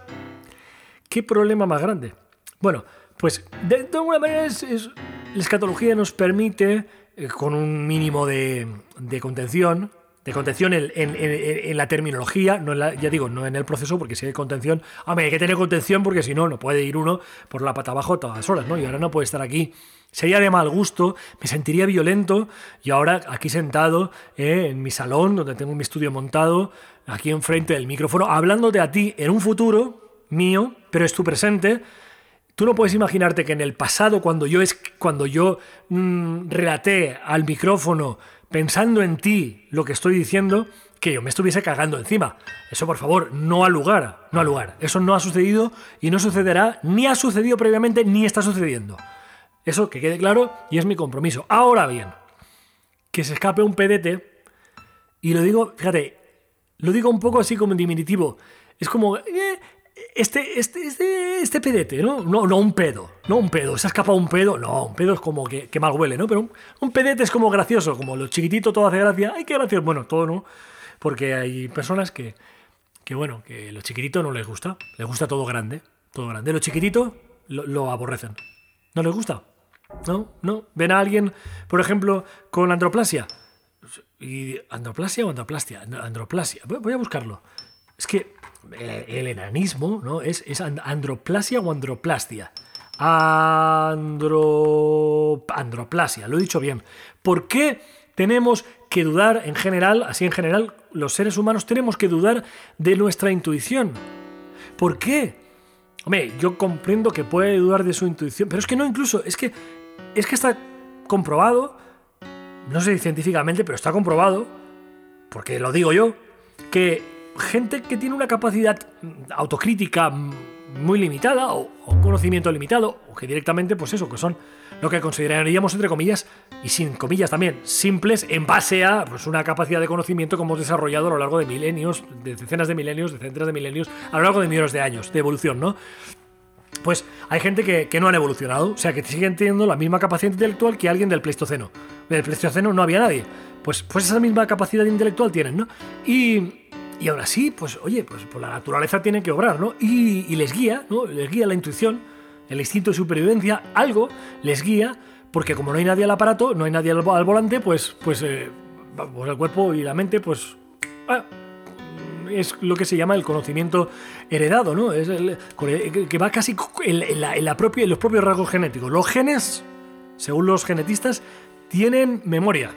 ¿qué problema más grande? Bueno, pues de, alguna manera es, la escatología nos permite, eh, con un mínimo de, de contención, de contención en, la terminología, no ya digo, no en el proceso, porque si hay contención, hay que tener contención porque si no, no puede ir uno por la pata abajo todas las horas, ¿no? Y ahora no puede estar aquí. Sería de mal gusto, me sentiría violento y ahora aquí sentado eh, en mi salón, donde tengo mi estudio montado, aquí enfrente del micrófono, hablándote a ti en un futuro mío, pero es tu presente, Tú no puedes imaginarte que en el pasado, cuando yo, es, cuando yo mm, relaté al micrófono pensando en ti lo que estoy diciendo, que yo me estuviese cagando encima. Eso, por favor, no ha lugar, no ha lugar. Eso no ha sucedido y no sucederá, ni ha sucedido previamente, ni está sucediendo. Eso que quede claro y es mi compromiso. Ahora bien, que se escape un pedete, y lo digo, fíjate, lo digo un poco así como en diminutivo. Es como, eh, este, este, este, este pedete, ¿no? ¿no? No un pedo, no un pedo, se ha escapado un pedo, no, un pedo es como que, mal huele, ¿no? Pero un, pedete es como gracioso, como lo chiquitito todo hace gracia, ay, qué gracioso, bueno, todo no, porque hay personas que, que bueno, que lo chiquitito no les gusta, les gusta todo grande, todo grande, lo chiquitito lo, lo aborrecen, ¿no les gusta? ¿No? ¿No? ¿Ven a alguien, por ejemplo, con androplasia? ¿Y androplasia o androplastia? Androplasia, voy a buscarlo. Es que el, enanismo, ¿no? Es, androplasia o androplastia. Andro... Androplasia, lo he dicho bien. ¿Por qué tenemos que dudar en general, así en general, los seres humanos tenemos que dudar de nuestra intuición? ¿Por qué? Hombre, yo comprendo que puede dudar de su intuición, pero es que no incluso, es que es que está comprobado, no sé científicamente, pero está comprobado, porque lo digo yo, que gente que tiene una capacidad autocrítica muy limitada o, un conocimiento limitado o que directamente pues eso que son lo que consideraríamos entre comillas y sin comillas también simples en base a pues, una capacidad de conocimiento que hemos desarrollado a lo largo de milenios de decenas de milenios de centenas de milenios a lo largo de millones de años de evolución no pues hay gente que, que, no han evolucionado, o sea, que siguen teniendo la misma capacidad intelectual que alguien del Pleistoceno. Del Pleistoceno no había nadie. Pues, pues esa misma capacidad intelectual tienen, ¿no? Y, y ahora sí, pues oye, pues, pues, la naturaleza tiene que obrar, ¿no? Y, les guía, ¿no? Les guía la intuición, el instinto de supervivencia, algo les guía, porque como no hay nadie al aparato, no hay nadie al, volante, pues, pues, eh, el cuerpo y la mente, pues... Ah, es lo que se llama el conocimiento heredado, ¿no? Es el, que va casi en, la, propia, en los propios rasgos genéticos. Los genes, según los genetistas, tienen memoria.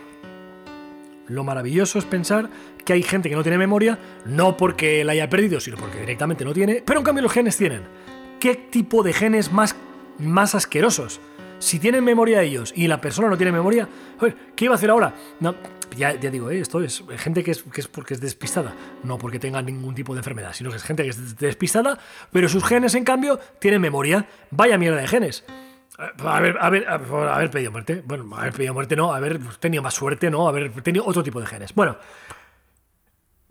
Lo maravilloso es pensar que hay gente que no tiene memoria, no porque la haya perdido, sino porque directamente no tiene, pero en cambio los genes tienen. ¿Qué tipo de genes más, más asquerosos? Si tienen memoria ellos y la persona no tiene memoria, ¿qué iba a hacer ahora? No, ya, digo, ¿eh? esto es gente que es, que es porque es despistada, no porque tenga ningún tipo de enfermedad, sino que es gente que es despistada, pero sus genes, en cambio, tienen memoria. Vaya mierda de genes. Haber, haber, haber pedido muerte. Bueno, haber pedido muerte no, haber tenido más suerte, no, haber tenido otro tipo de genes. Bueno,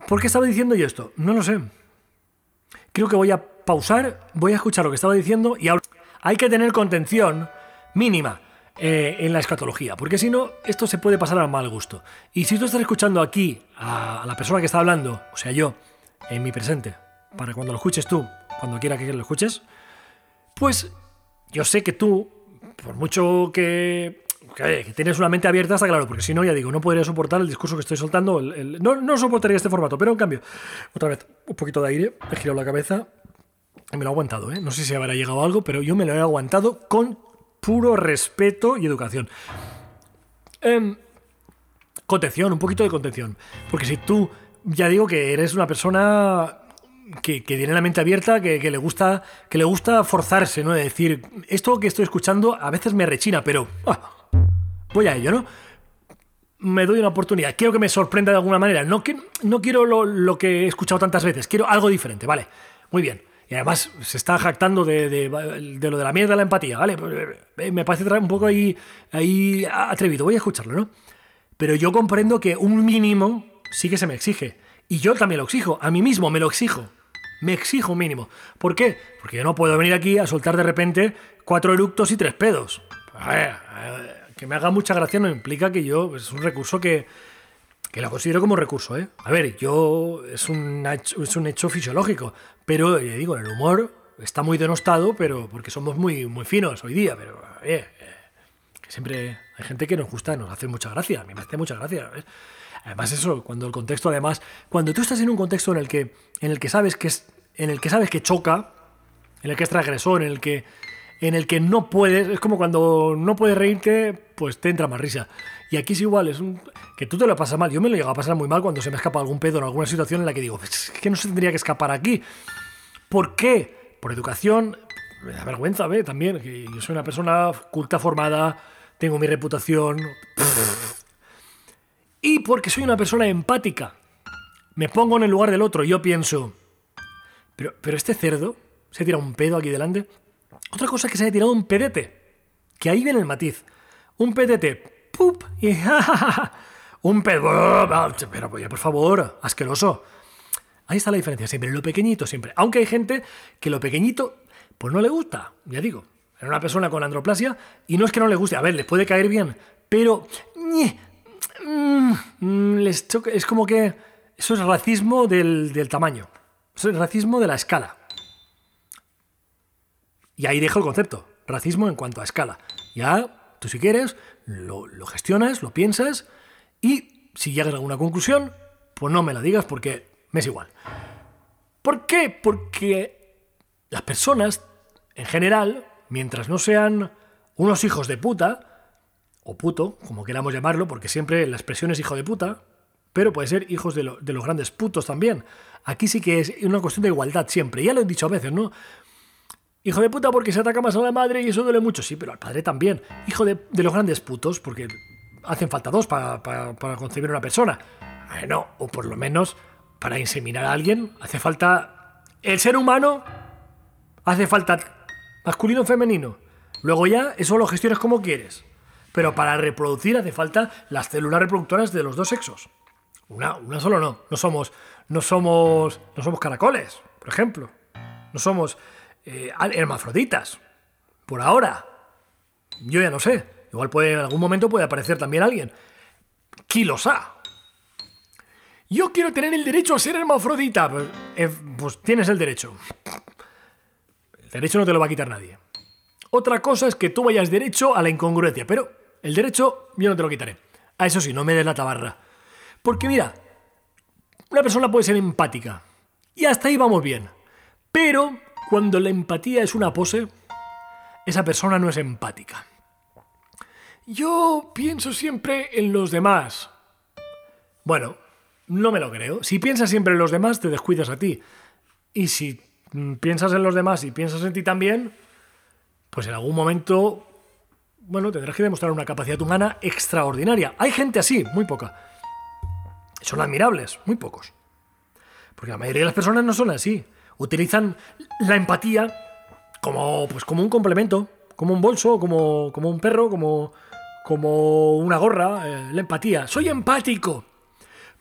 ¿por qué estaba diciendo yo esto? No lo sé. Creo que voy a pausar, voy a escuchar lo que estaba diciendo y ahora hay que tener contención mínima eh, en la escatología, porque si no, esto se puede pasar al mal gusto. Y si tú estás escuchando aquí a, a la persona que está hablando, o sea, yo, en mi presente, para cuando lo escuches tú, cuando quiera que lo escuches, pues yo sé que tú por mucho que, que, tienes una mente abierta, está claro, porque si no, ya digo, no podría soportar el discurso que estoy soltando. no, no soportaría este formato, pero en cambio, otra vez, un poquito de aire, he girado la cabeza y me lo he aguantado. ¿eh? No sé si habrá llegado algo, pero yo me lo he aguantado con puro respeto y educación. Em, contención, un poquito de contención. Porque si tú, ya digo que eres una persona que, tiene la mente abierta, que, le gusta, que le gusta forzarse, ¿no? De decir, esto que estoy escuchando a veces me rechina, pero ah, voy a ello, ¿no? Me doy una oportunidad, quiero que me sorprenda de alguna manera. No, que, no quiero lo, que he escuchado tantas veces, quiero algo diferente, ¿vale? Muy bien. Y además se está jactando de, lo de la mierda de la empatía, ¿vale? Eh, me parece un poco ahí atrevido, voy a escucharlo, ¿no? Pero yo comprendo que un mínimo sí que se me exige. Y yo también lo exijo, a mí mismo me lo exijo. Me exijo un mínimo. ¿Por qué? Porque yo no puedo venir aquí a soltar de repente cuatro eructos y tres pedos. que me haga mucha gracia no implica que yo. Es un recurso que, que lo considero como recurso, ¿eh? A ver, yo. Es un, es un hecho fisiológico. Pero, ya digo, el humor está muy denostado, pero porque somos muy, muy finos hoy día. Pero, eh, que siempre hay gente que nos gusta, nos hace mucha gracia. A mí me hace mucha gracia. ¿ves? Además, eso, cuando el contexto, además, cuando tú estás en un contexto en el que, en el que sabes que es, en el que sabes que choca, en el que es transgresor, en el que, en el que no puedes, es como cuando no puedes reírte, pues te entra más risa. Y aquí es igual, es un, que tú te lo pasas mal. Yo me lo llego a pasar muy mal cuando se me escapa algún pedo en alguna situación en la que digo, es que no se tendría que escapar aquí. ¿Por qué? Por educación, me da vergüenza, ¿ve? También, que yo soy una persona culta formada, tengo mi reputación. Porque soy una persona empática. Me pongo en el lugar del otro y yo pienso, pero, pero este cerdo se ha tirado un pedo aquí delante. Otra cosa es que se ha tirado un pedete. Que ahí viene el matiz. Un pedete. ¡Pup! Y Un pedo. Pero, por favor, asqueroso. Ahí está la diferencia, siempre lo pequeñito, siempre. Aunque hay gente que lo pequeñito, pues no le gusta, ya digo. Era una persona con androplasia y no es que no le guste, a ver, les puede caer bien, pero mm, les es como que eso es racismo del, del tamaño, eso es racismo de la escala. Y ahí dejo el concepto, racismo en cuanto a escala. Ya, tú si quieres, lo, lo gestionas, lo piensas y si llegas a alguna conclusión, pues no me la digas porque me es igual. ¿Por qué? Porque las personas, en general, mientras no sean unos hijos de puta, o puto, como queramos llamarlo, porque siempre la expresión es hijo de puta, pero puede ser hijos de, los grandes putos también. Aquí sí que es una cuestión de igualdad siempre. Ya lo he dicho a veces, ¿no? Hijo de puta porque se ataca más a la madre y eso duele mucho. Sí, pero al padre también. Hijo de, los grandes putos porque hacen falta dos para, para, para concebir una persona. Bueno, o por lo menos para inseminar a alguien hace falta el ser humano, hace falta masculino o femenino. Luego ya eso lo gestionas como quieres. Pero para reproducir hace falta las células reproductoras de los dos sexos. Una, una solo no. No somos, no somos, no somos caracoles, por ejemplo. No somos eh, hermafroditas. Por ahora. Yo ya no sé. Igual puede, en algún momento puede aparecer también alguien. Kilos A. Yo quiero tener el derecho a ser hermafrodita. Pues, eh, pues tienes el derecho. El derecho no te lo va a quitar nadie. Otra cosa es que tú vayas derecho a la incongruencia, pero el derecho yo no te lo quitaré. A eso sí, no me des la tabarra. Porque mira, una persona puede ser empática. Y hasta ahí vamos bien. Pero cuando la empatía es una pose, esa persona no es empática. Yo pienso siempre en los demás. Bueno, no me lo creo. Si piensas siempre en los demás, te descuidas a ti. Y si mm, piensas en los demás y piensas en ti también, pues en algún momento, bueno, tendrás que demostrar una capacidad humana extraordinaria. Hay gente así, muy poca. Son admirables, muy pocos. Porque la mayoría de las personas no son así. Utilizan la empatía como, pues, como un complemento, como un bolso, como, como un perro, como, como una gorra. Eh, la empatía. Soy empático.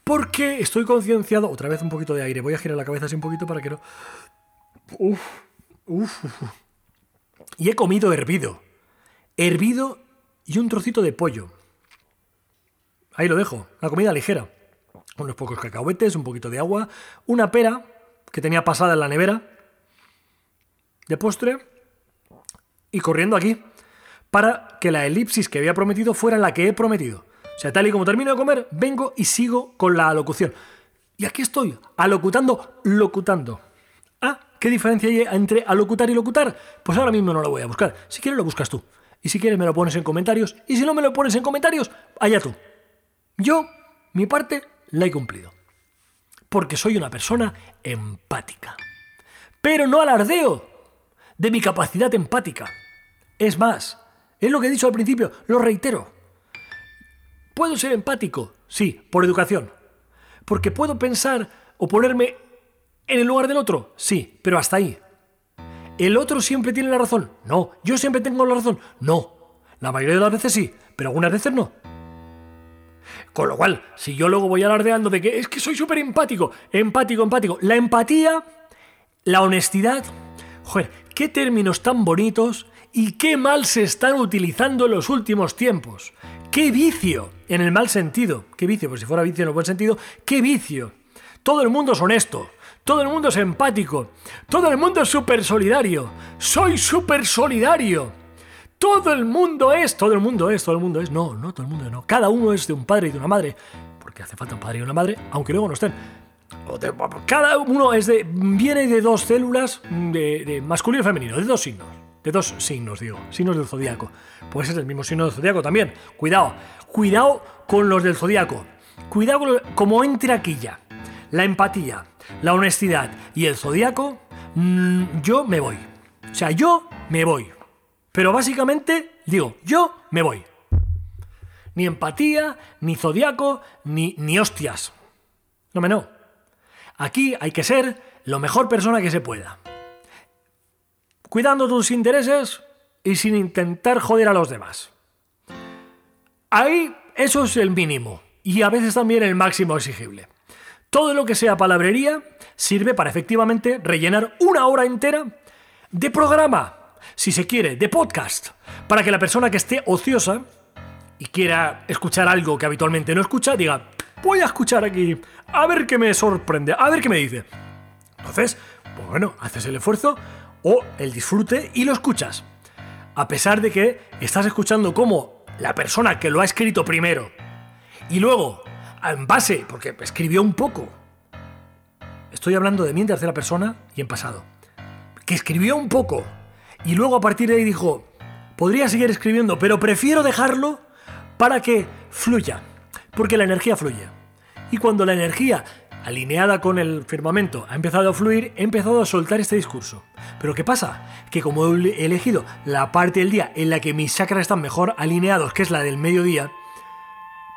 Porque estoy concienciado. Otra vez un poquito de aire. Voy a girar la cabeza así un poquito para que no. Uf, uf, Y he comido hervido. Hervido y un trocito de pollo. Ahí lo dejo. Una comida ligera. Unos pocos cacahuetes, un poquito de agua, una pera que tenía pasada en la nevera de postre y corriendo aquí para que la elipsis que había prometido fuera la que he prometido. O sea, tal y como termino de comer, vengo y sigo con la alocución. Y aquí estoy, alocutando, locutando. Ah, ¿qué diferencia hay entre alocutar y locutar? Pues ahora mismo no lo voy a buscar. Si quieres lo buscas tú. Y si quieres me lo pones en comentarios. Y si no me lo pones en comentarios, allá tú. Yo, mi parte, la he cumplido. Porque soy una persona empática. Pero no alardeo de mi capacidad empática. Es más, es lo que he dicho al principio, lo reitero. ¿Puedo ser empático? Sí, por educación. Porque puedo pensar o ponerme en el lugar del otro? Sí, pero hasta ahí. ¿El otro siempre tiene la razón? No. ¿Yo siempre tengo la razón? No. La mayoría de las veces sí, pero algunas veces no. Con lo cual, si yo luego voy alardeando de que es que soy súper empático, empático, empático, la empatía, la honestidad, joder, qué términos tan bonitos Y qué mal se están utilizando en los últimos tiempos. Qué vicio, en el mal sentido. Qué vicio, pues si fuera vicio en el buen sentido, qué vicio. Todo el mundo es honesto. Todo el mundo es empático. Todo el mundo es súper solidario. Soy súper solidario. Todo el mundo es, todo el mundo es, todo el mundo es. No, no, todo el mundo no. Cada uno es de un padre y de una madre. Porque hace falta un padre y una madre, aunque luego no estén. Cada uno es de, viene de dos células de, masculino y femenino, de dos signos. De dos signos, digo, signos del zodiaco. Puede ser el mismo signo del zodiaco también. Cuidado, cuidado con los del zodiaco. Cuidado con como entre aquí ya. La empatía, la honestidad y el zodiaco, mm, yo me voy. O sea, yo me voy. Pero básicamente digo, yo me voy. Ni empatía, ni zodiaco, ni, ni hostias. No me no. Aquí hay que ser lo mejor persona que se pueda. Cuidando tus intereses y sin intentar joder a los demás. Ahí eso es el mínimo y a veces también el máximo exigible. Todo lo que sea palabrería sirve para efectivamente rellenar una hora entera de programa, si se quiere, de podcast, para que la persona que esté ociosa y quiera escuchar algo que habitualmente no escucha, diga, voy a escuchar aquí, a ver qué me sorprende, a ver qué me dice. Entonces, pues bueno, haces el esfuerzo o el disfrute y lo escuchas. A pesar de que estás escuchando como la persona que lo ha escrito primero y luego en base, porque escribió un poco. Estoy hablando de mí en tercera persona y en pasado. Que escribió un poco y luego a partir de ahí dijo, podría seguir escribiendo, pero prefiero dejarlo para que fluya, porque la energía fluye. Y cuando la energía alineada con el firmamento ha empezado a fluir, he empezado a soltar este discurso. Pero ¿qué pasa? Que como he elegido la parte del día en la que mis chakras están mejor alineados, que es la del mediodía,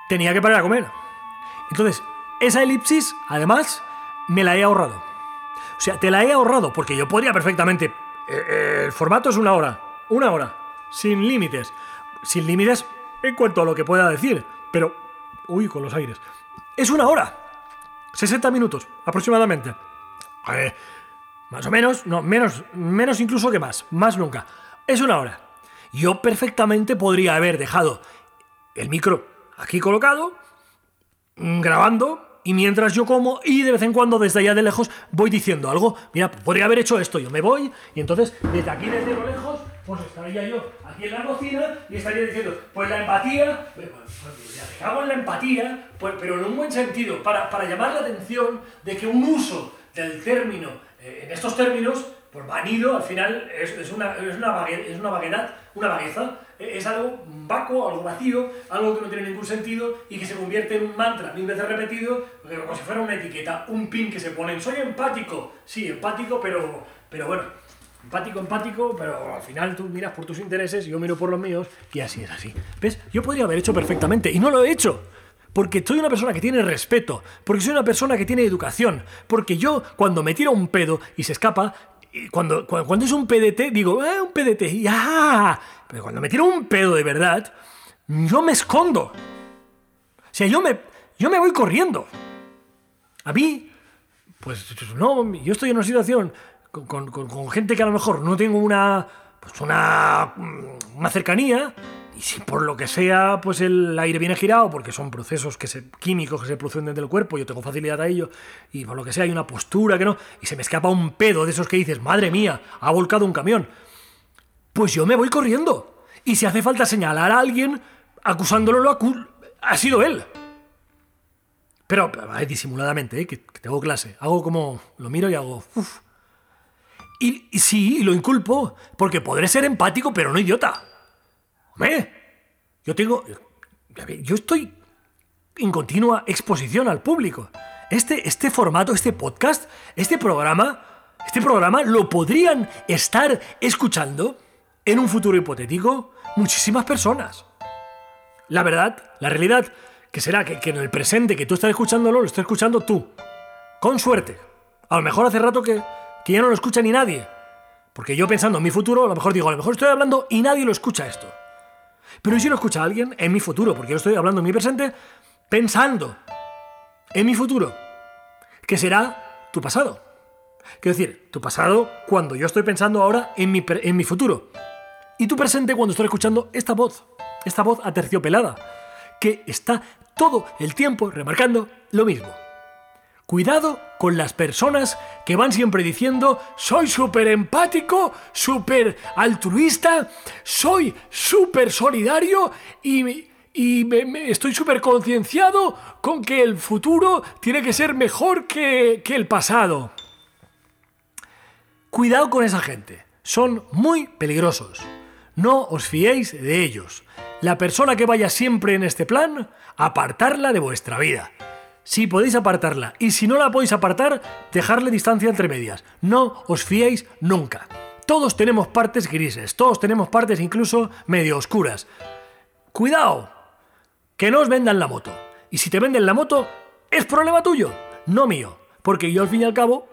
tenía que parar a comer. Entonces, esa elipsis, además, me la he ahorrado. O sea, te la he ahorrado porque yo podría perfectamente... Eh, eh, el formato es una hora. Una hora. Sin límites. Sin límites en cuanto a lo que pueda decir. Pero... Uy, con los aires. Es una hora. 60 minutos, aproximadamente. más o menos, no, menos, menos incluso que más. Más nunca. Es una hora. Yo perfectamente podría haber dejado el micro aquí colocado grabando y mientras yo como y de vez en cuando desde allá de lejos voy diciendo algo. Mira, podría haber hecho esto, yo me voy y entonces desde aquí, desde lo lejos, pues estaría yo aquí en la cocina y estaría diciendo, pues la empatía, pues, pues hago en la empatía, pues, pero en un buen sentido, para, para llamar la atención de que un uso del término, eh, en estos términos, pues vanido, al final es, una, es, una, es una vaguedad, una vagueza, es algo vacuo, algo vacío, algo que no tiene ningún sentido y que se convierte en un mantra mil veces repetido, como si fuera una etiqueta, un pin que se pone, soy empático, sí, empático, pero, pero bueno, empático, empático, pero al final tú miras por tus intereses y yo miro por los míos y así es así. ¿Ves? Yo podría haber hecho perfectamente y no lo he hecho. Porque soy una persona que tiene respeto, porque soy una persona que tiene educación, porque yo cuando me tiro un pedo y se escapa, cuando, cuando, es un PDT, digo, eh, un PDT, ya. Pero cuando me tiro un pedo de verdad, yo me escondo. O sea, yo me, yo me voy corriendo. A mí, pues no, yo estoy en una situación con, con, gente que a lo mejor no tengo una, pues una, una cercanía y si por lo que sea, pues el aire viene girado, porque son procesos que se, químicos que se producen dentro del cuerpo, yo tengo facilidad a ello, y por lo que sea hay una postura que no, y se me escapa un pedo de esos que dices, madre mía, ha volcado un camión. Pues yo me voy corriendo. Y si hace falta señalar a alguien acusándolo, lo ha sido él. Pero, disimuladamente, ¿eh? que, tengo clase. Hago como, lo miro y hago, Y, y sí, lo inculpo, porque podré ser empático, pero no idiota. Yo tengo. Yo estoy en continua exposición al público. Este, este formato, este podcast, este programa, este programa lo podrían estar escuchando en un futuro hipotético muchísimas personas. La verdad, la realidad, que será que, que en el presente que tú estás escuchándolo, lo estás escuchando tú. Con suerte. A lo mejor hace rato que, que ya no lo escucha ni nadie. Porque yo pensando en mi futuro, a lo mejor digo, a lo mejor estoy hablando y nadie lo escucha esto. Pero si lo escucha alguien en mi futuro, porque yo estoy hablando en mi presente, pensando en mi futuro, que será tu pasado. Quiero decir, tu pasado cuando yo estoy pensando ahora en mi, en mi futuro. y tu presente cuando estás escuchando esta voz, esta voz aterciopelada, que está todo el tiempo remarcando lo mismo. Cuidado con las personas que van siempre diciendo soy súper empático, súper altruista, soy súper solidario y, estoy súper concienciado con que el futuro tiene que ser mejor que, que el pasado. Cuidado con esa gente, son muy peligrosos. No os fiéis de ellos. La persona que vaya siempre en este plan, apartarla de vuestra vida si podéis apartarla. Y si no la podéis apartar, dejarle distancia entre medias. No os fiéis nunca. Todos tenemos partes grises, todos tenemos partes incluso medio oscuras. Cuidado, que no os vendan la moto. Y si te venden la moto, es problema tuyo, no mío. Porque yo al fin y al cabo...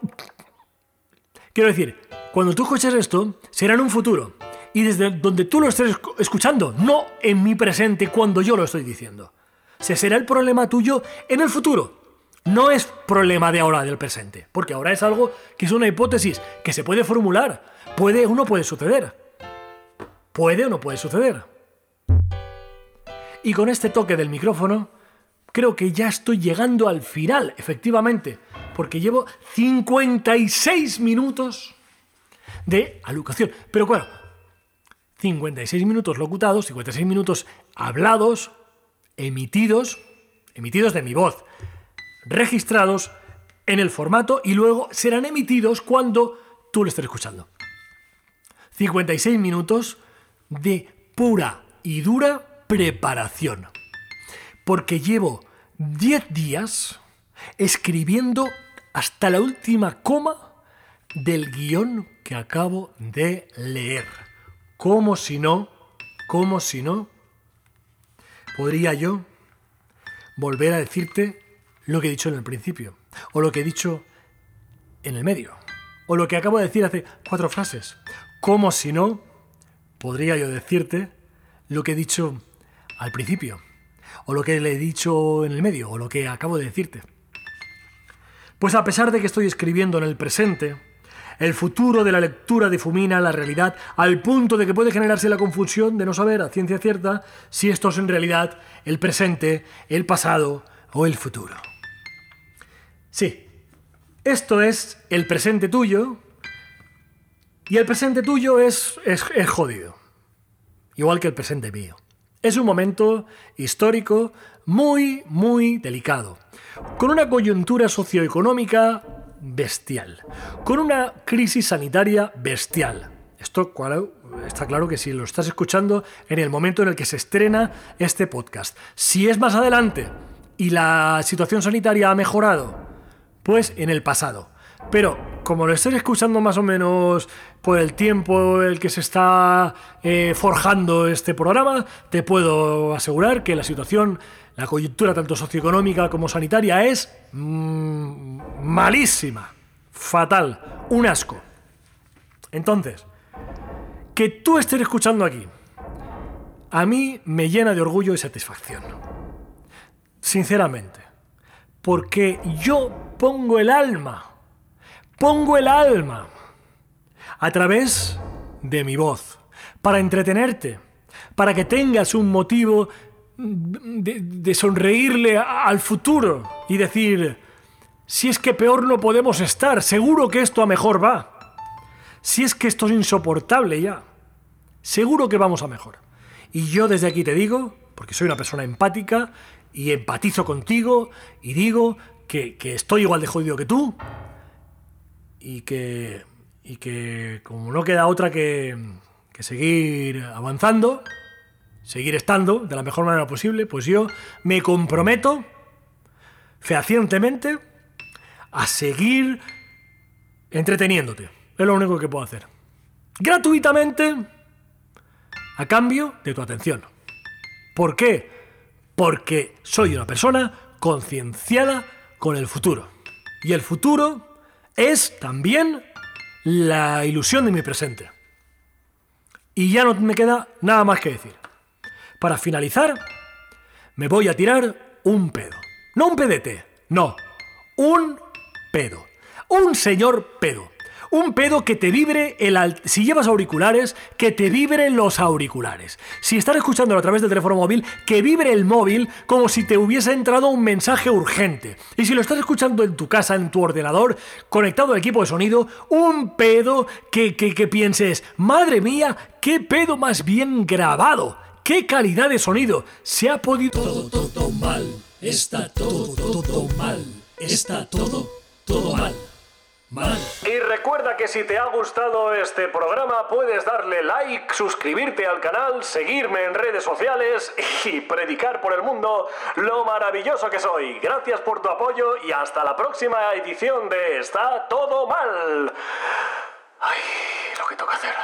Quiero decir, cuando tú escuches esto, será en un futuro. Y desde donde tú lo estés escuchando, no en mi presente cuando yo lo estoy diciendo se será el problema tuyo en el futuro. No es problema de ahora, del presente, porque ahora es algo que es una hipótesis que se puede formular. Puede o no puede suceder. Puede o no puede suceder. Y con este toque del micrófono, creo que ya estoy llegando al final, efectivamente, porque llevo 56 minutos de alucación. Pero bueno, 56 minutos locutados, 56 minutos hablados, emitidos, emitidos de mi voz, registrados en el formato y luego serán emitidos cuando tú lo estés escuchando. 56 minutos de pura y dura preparación. Porque llevo 10 días escribiendo hasta la última coma del guion que acabo de leer. Como si no, como si no, podría yo volver a decirte lo que he dicho en el principio, o lo que he dicho en el medio, o lo que acabo de decir hace cuatro frases. Como si no, podría yo decirte lo que he dicho al principio, o lo que le he dicho en el medio, o lo que acabo de decirte. Pues a pesar de que estoy escribiendo en el presente, el futuro de la lectura difumina la realidad al punto de que puede generarse la confusión de no saber a ciencia cierta si esto es en realidad el presente, el pasado o el futuro. Sí, esto es el presente tuyo y el presente tuyo es, es, jodido, igual que el presente mío. Es un momento histórico muy, muy delicado, con una coyuntura socioeconómica bestial, con una crisis sanitaria bestial. Esto está claro que si lo estás escuchando en el momento en el que se estrena este podcast. Si es más adelante y la situación sanitaria ha mejorado, pues en el pasado. Pero como lo estés escuchando más o menos por el tiempo el que se está eh, forjando este programa, te puedo asegurar que la situación la coyuntura tanto socioeconómica como sanitaria es mm, malísima, fatal, un asco. Entonces, que tú estés escuchando aquí, a mí me llena de orgullo y satisfacción. Sinceramente. Porque yo pongo el alma, pongo el alma a través de mi voz, para entretenerte, para que tengas un motivo de, sonreírle al futuro y decir, si es que peor no podemos estar, seguro que esto a mejor va. Si es que esto es insoportable ya, seguro que vamos a mejor. Y yo desde aquí te digo, porque soy una persona empática y empatizo contigo y digo que, estoy igual de jodido que tú y que, y que como no queda otra que, que seguir avanzando, seguir estando de la mejor manera posible, pues yo me comprometo fehacientemente a seguir entreteniéndote. Es lo único que puedo hacer. Gratuitamente, a cambio de tu atención. ¿Por qué? Porque soy una persona concienciada con el futuro. Y el futuro es también la ilusión de mi presente. Y ya no me queda nada más que decir. Para finalizar, me voy a tirar un pedo. No un pedete, no, un pedo. Un señor pedo. Un pedo que te vibre el al- si llevas auriculares, que te vibren los auriculares. Si estás escuchándolo a través del teléfono móvil, que vibre el móvil como si te hubiese entrado un mensaje urgente. Y si lo estás escuchando en tu casa, en tu ordenador, conectado al equipo de sonido, un pedo que, que pienses, madre mía, qué pedo más bien grabado. ¡Qué calidad de sonido! Se ha podido... Todo, todo mal. Está todo, todo mal. Está todo, todo mal. Mal. Y recuerda que si te ha gustado este programa puedes darle like, suscribirte al canal, seguirme en redes sociales y predicar por el mundo lo maravilloso que soy. Gracias por tu apoyo y hasta la próxima edición de Está todo mal. Ay, lo que toca hacer.